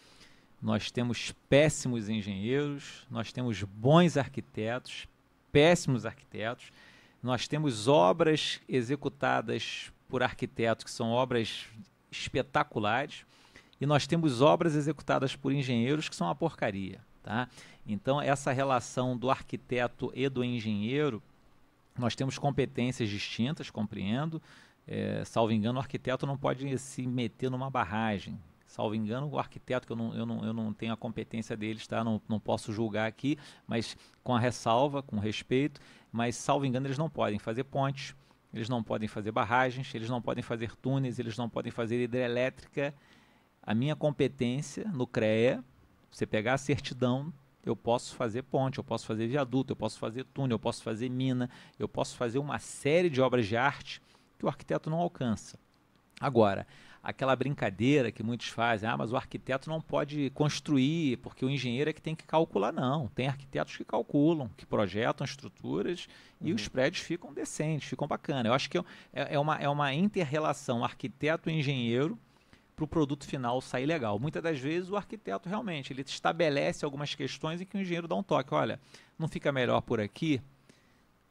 nós temos péssimos engenheiros, nós temos bons arquitetos, péssimos arquitetos, nós temos obras executadas por arquitetos que são obras espetaculares e nós temos obras executadas por engenheiros que são uma porcaria. Tá? Então, essa relação do arquiteto e do engenheiro, nós temos competências distintas, compreendo. É, salvo engano, o arquiteto não pode se meter numa barragem. Salvo engano, o arquiteto, que eu não, eu não, eu não tenho a competência deles, tá? não, não posso julgar aqui, mas com a ressalva, com respeito, mas salvo engano, eles não podem fazer pontes, eles não podem fazer barragens, eles não podem fazer túneis, eles não podem fazer hidrelétrica. A minha competência no CREA, você pegar a certidão, eu posso fazer ponte, eu posso fazer viaduto, eu posso fazer túnel, eu posso fazer mina, eu posso fazer uma série de obras de arte que o arquiteto não alcança. Agora, aquela brincadeira que muitos fazem, ah, mas o arquiteto não pode construir porque o engenheiro é que tem que calcular. Não, tem arquitetos que calculam, que projetam estruturas uhum. e os prédios ficam decentes, ficam bacanas. Eu acho que é, é, uma, é uma inter-relação arquiteto e engenheiro para o produto final sair legal. Muitas das vezes o arquiteto realmente ele estabelece algumas questões em que o engenheiro dá um toque. Olha, não fica melhor por aqui?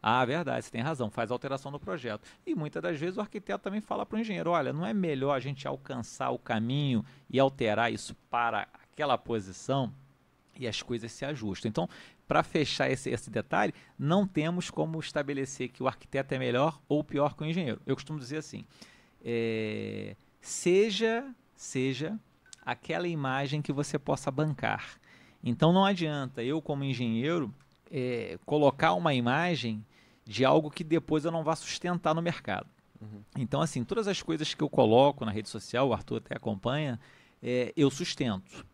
Ah, verdade, você tem razão, faz alteração no projeto. E muitas das vezes o arquiteto também fala para o engenheiro: olha, não é melhor a gente alcançar o caminho e alterar isso para aquela posição e as coisas se ajustam. Então, para fechar esse, esse detalhe, não temos como estabelecer que o arquiteto é melhor ou pior que o engenheiro. Eu costumo dizer assim: é, seja, seja aquela imagem que você possa bancar. Então, não adianta eu, como engenheiro, é, colocar uma imagem de algo que depois eu não vá sustentar no mercado. Uhum. Então, assim, todas as coisas que eu coloco na rede social, o Arthur até acompanha, é, eu sustento.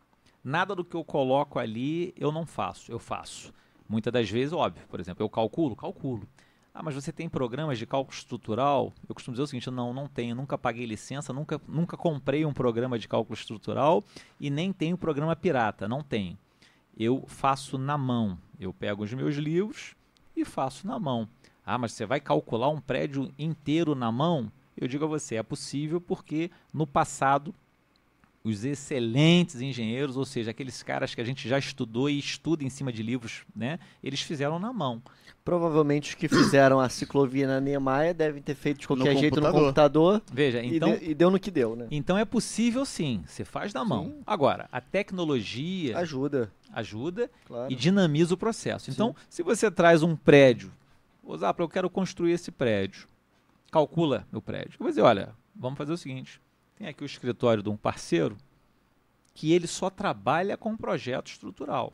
Nada do que eu coloco ali eu não faço, eu faço. Muitas das vezes, óbvio, por exemplo, eu calculo, calculo. Ah, mas você tem programas de cálculo estrutural? Eu costumo dizer o seguinte: não, não tenho, nunca paguei licença, nunca, nunca comprei um programa de cálculo estrutural e nem tenho programa pirata, não tenho. Eu faço na mão. Eu pego os meus livros e faço na mão. Ah, mas você vai calcular um prédio inteiro na mão? Eu digo a você, é possível porque no passado os excelentes engenheiros, ou seja, aqueles caras que a gente já estudou e estuda em cima de livros, né? Eles fizeram na mão. Provavelmente os que fizeram a ciclovia na Niemeyer devem ter feito de qualquer no jeito computador. no computador. Veja, então. E, de, e, deu no que deu, né? Então é possível sim, você faz na mão. Sim. Agora, a tecnologia. Ajuda. Ajuda claro. e dinamiza o processo. Então, sim. se você traz um prédio Osapra, eu quero construir esse prédio. Calcula meu prédio. Eu vou dizer, olha, vamos fazer o seguinte. Tem aqui o escritório de um parceiro que ele só trabalha com projeto estrutural.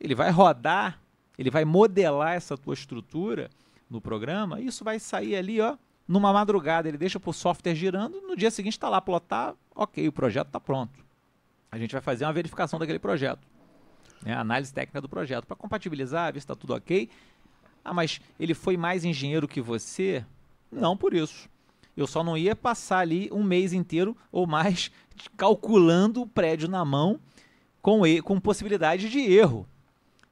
Ele vai rodar, ele vai modelar essa tua estrutura no programa, e isso vai sair ali, ó, numa madrugada. Ele deixa o software girando, no dia seguinte está lá plotar, ok, o projeto está pronto. A gente vai fazer uma verificação daquele projeto. Né, análise técnica do projeto, para compatibilizar, ver se está tudo ok. Ah, mas ele foi mais engenheiro que você? Não por isso. Eu só não ia passar ali um mês inteiro ou mais calculando o prédio na mão com, com possibilidade de erro.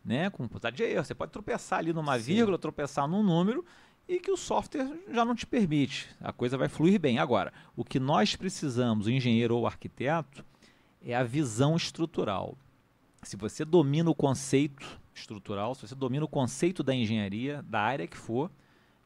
Né? Com possibilidade de erro. Você pode tropeçar ali numa Sim. vírgula, tropeçar num número e que o software já não te permite. A coisa vai fluir bem. Agora, o que nós precisamos, o engenheiro ou o arquiteto, é a visão estrutural. Se você domina o conceito estrutural, se você domina o conceito da engenharia, da área que for,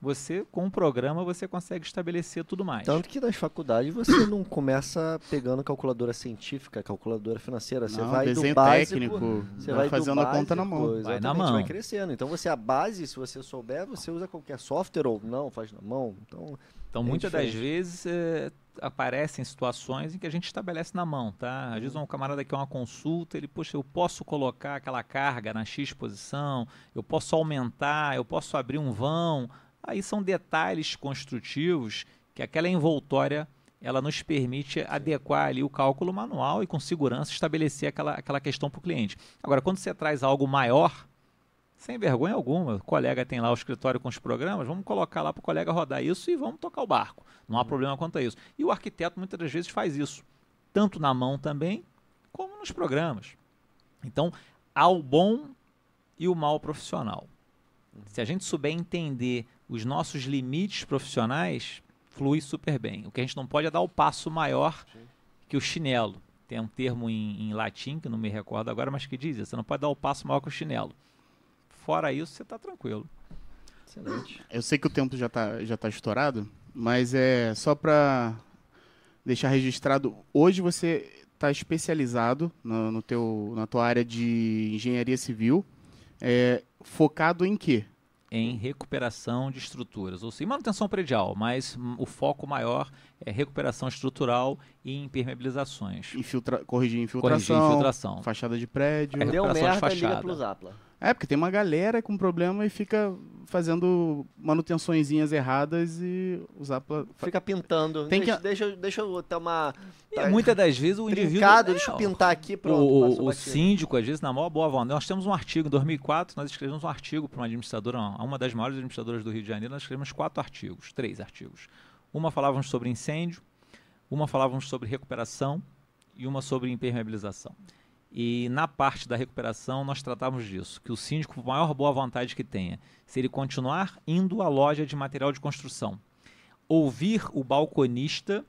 você com o programa você consegue estabelecer tudo mais. Tanto que nas faculdades você não começa pegando calculadora científica, calculadora financeira, você não, vai desenho do básico, técnico, você vai fazendo a conta na mão. Vai na mão. vai crescendo. Então você a base, se você souber, você usa qualquer software ou não, faz na mão. Então então, é muitas das vezes é, aparecem situações em que a gente estabelece na mão, tá? Às vezes um camarada quer uma consulta, ele, poxa, eu posso colocar aquela carga na X posição, eu posso aumentar, eu posso abrir um vão. Aí são detalhes construtivos que aquela envoltória ela nos permite adequar ali o cálculo manual e com segurança estabelecer aquela, aquela questão para o cliente. Agora, quando você traz algo maior, sem vergonha alguma. O colega tem lá o escritório com os programas, vamos colocar lá para o colega rodar isso e vamos tocar o barco. Não há uhum. problema quanto a isso. E o arquiteto muitas das vezes faz isso, tanto na mão também, como nos programas. Então, há o bom e o mal profissional. Se a gente souber entender os nossos limites profissionais, flui super bem. O que a gente não pode é dar o passo maior que o chinelo. Tem um termo em, em latim, que não me recordo agora, mas que diz: você não pode dar o passo maior que o chinelo. Fora isso, você está tranquilo. Excelente. Eu sei que o tempo já está já tá estourado, Mas é só para deixar registrado, hoje você está especializado no, no, teu, na tua área de engenharia civil, é, focado em quê? Em recuperação de estruturas, ou seja, manutenção predial, mas o foco maior é recuperação estrutural e impermeabilizações. Infiltra corrigir infiltração, corrigir infiltração, fachada de prédio. É, Deu merda, de liga pro Zapla. É, porque tem uma galera com problema e fica fazendo manutençõezinhas erradas e o Zapla... Fica pintando. Tem deixa, que... deixa, deixa eu ter uma... Tá muitas das vezes o trincado, indivíduo... deixa eu pintar aqui, pronto. O, o síndico, às vezes, na maior boa vontade. Nós temos um artigo, em 2004, nós escrevemos um artigo para uma administradora, uma das maiores administradoras do Rio de Janeiro, nós escrevemos quatro artigos, três artigos. Uma falávamos sobre incêndio, uma falávamos sobre recuperação e uma sobre impermeabilização. E na parte da recuperação nós tratamos disso, que o síndico, por maior boa vontade que tenha, se ele continuar indo à loja de material de construção, ouvir o balconista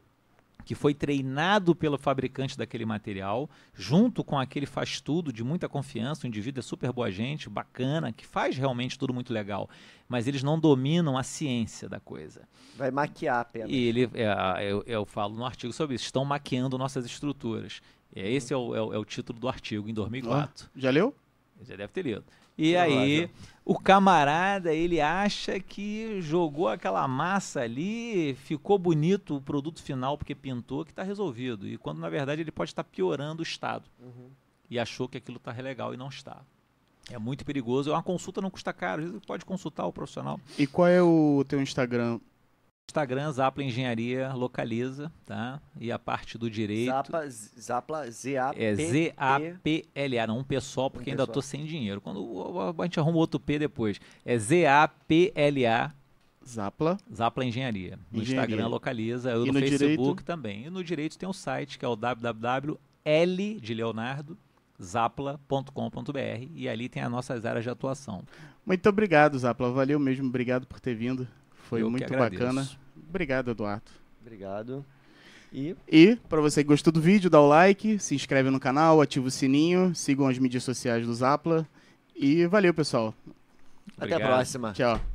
que foi treinado pelo fabricante daquele material, junto com aquele faz tudo de muita confiança, o indivíduo é super boa gente, bacana, que faz realmente tudo muito legal, mas eles não dominam a ciência da coisa. Vai maquiar apenas. E ele, é, eu, eu falo no artigo sobre isso, estão maquiando nossas estruturas. É, esse é o, é, o, é o título do artigo, em 2004. já leu? Já deve ter lido. E aí, o camarada, ele acha que jogou aquela massa ali, ficou bonito o produto final porque pintou, que está resolvido. E quando, na verdade, ele pode estar tá piorando o estado. Uhum. E achou que aquilo está legal e não está. É muito perigoso. Uma consulta não custa caro, às vezes pode consultar o profissional. E qual é o teu Instagram? Instagram, Zapla Engenharia localiza, tá? E a parte do direito. Zapla, Zapla Z-A-P. É Z-A-P-L-A, não um P só, porque um ainda tô sem dinheiro. Quando a gente arruma outro P depois. É Z-A-P-L-A. Zapla. Zapla Engenharia. No Engenharia. Instagram localiza, eu no, no, Facebook direito? também. E no direito tem um site que é o www.l de Leonardo zapla.com.br e ali tem as nossas áreas de atuação. Muito obrigado, Zapla. Valeu mesmo. Obrigado por ter vindo. Foi Eu muito bacana. Obrigado, Eduardo. Obrigado. E, e para você que gostou do vídeo, dá o like, se inscreve no canal, ativa o sininho, sigam as mídias sociais do Zapla. E valeu, pessoal. Obrigado. Até a próxima. Tchau. Tchau.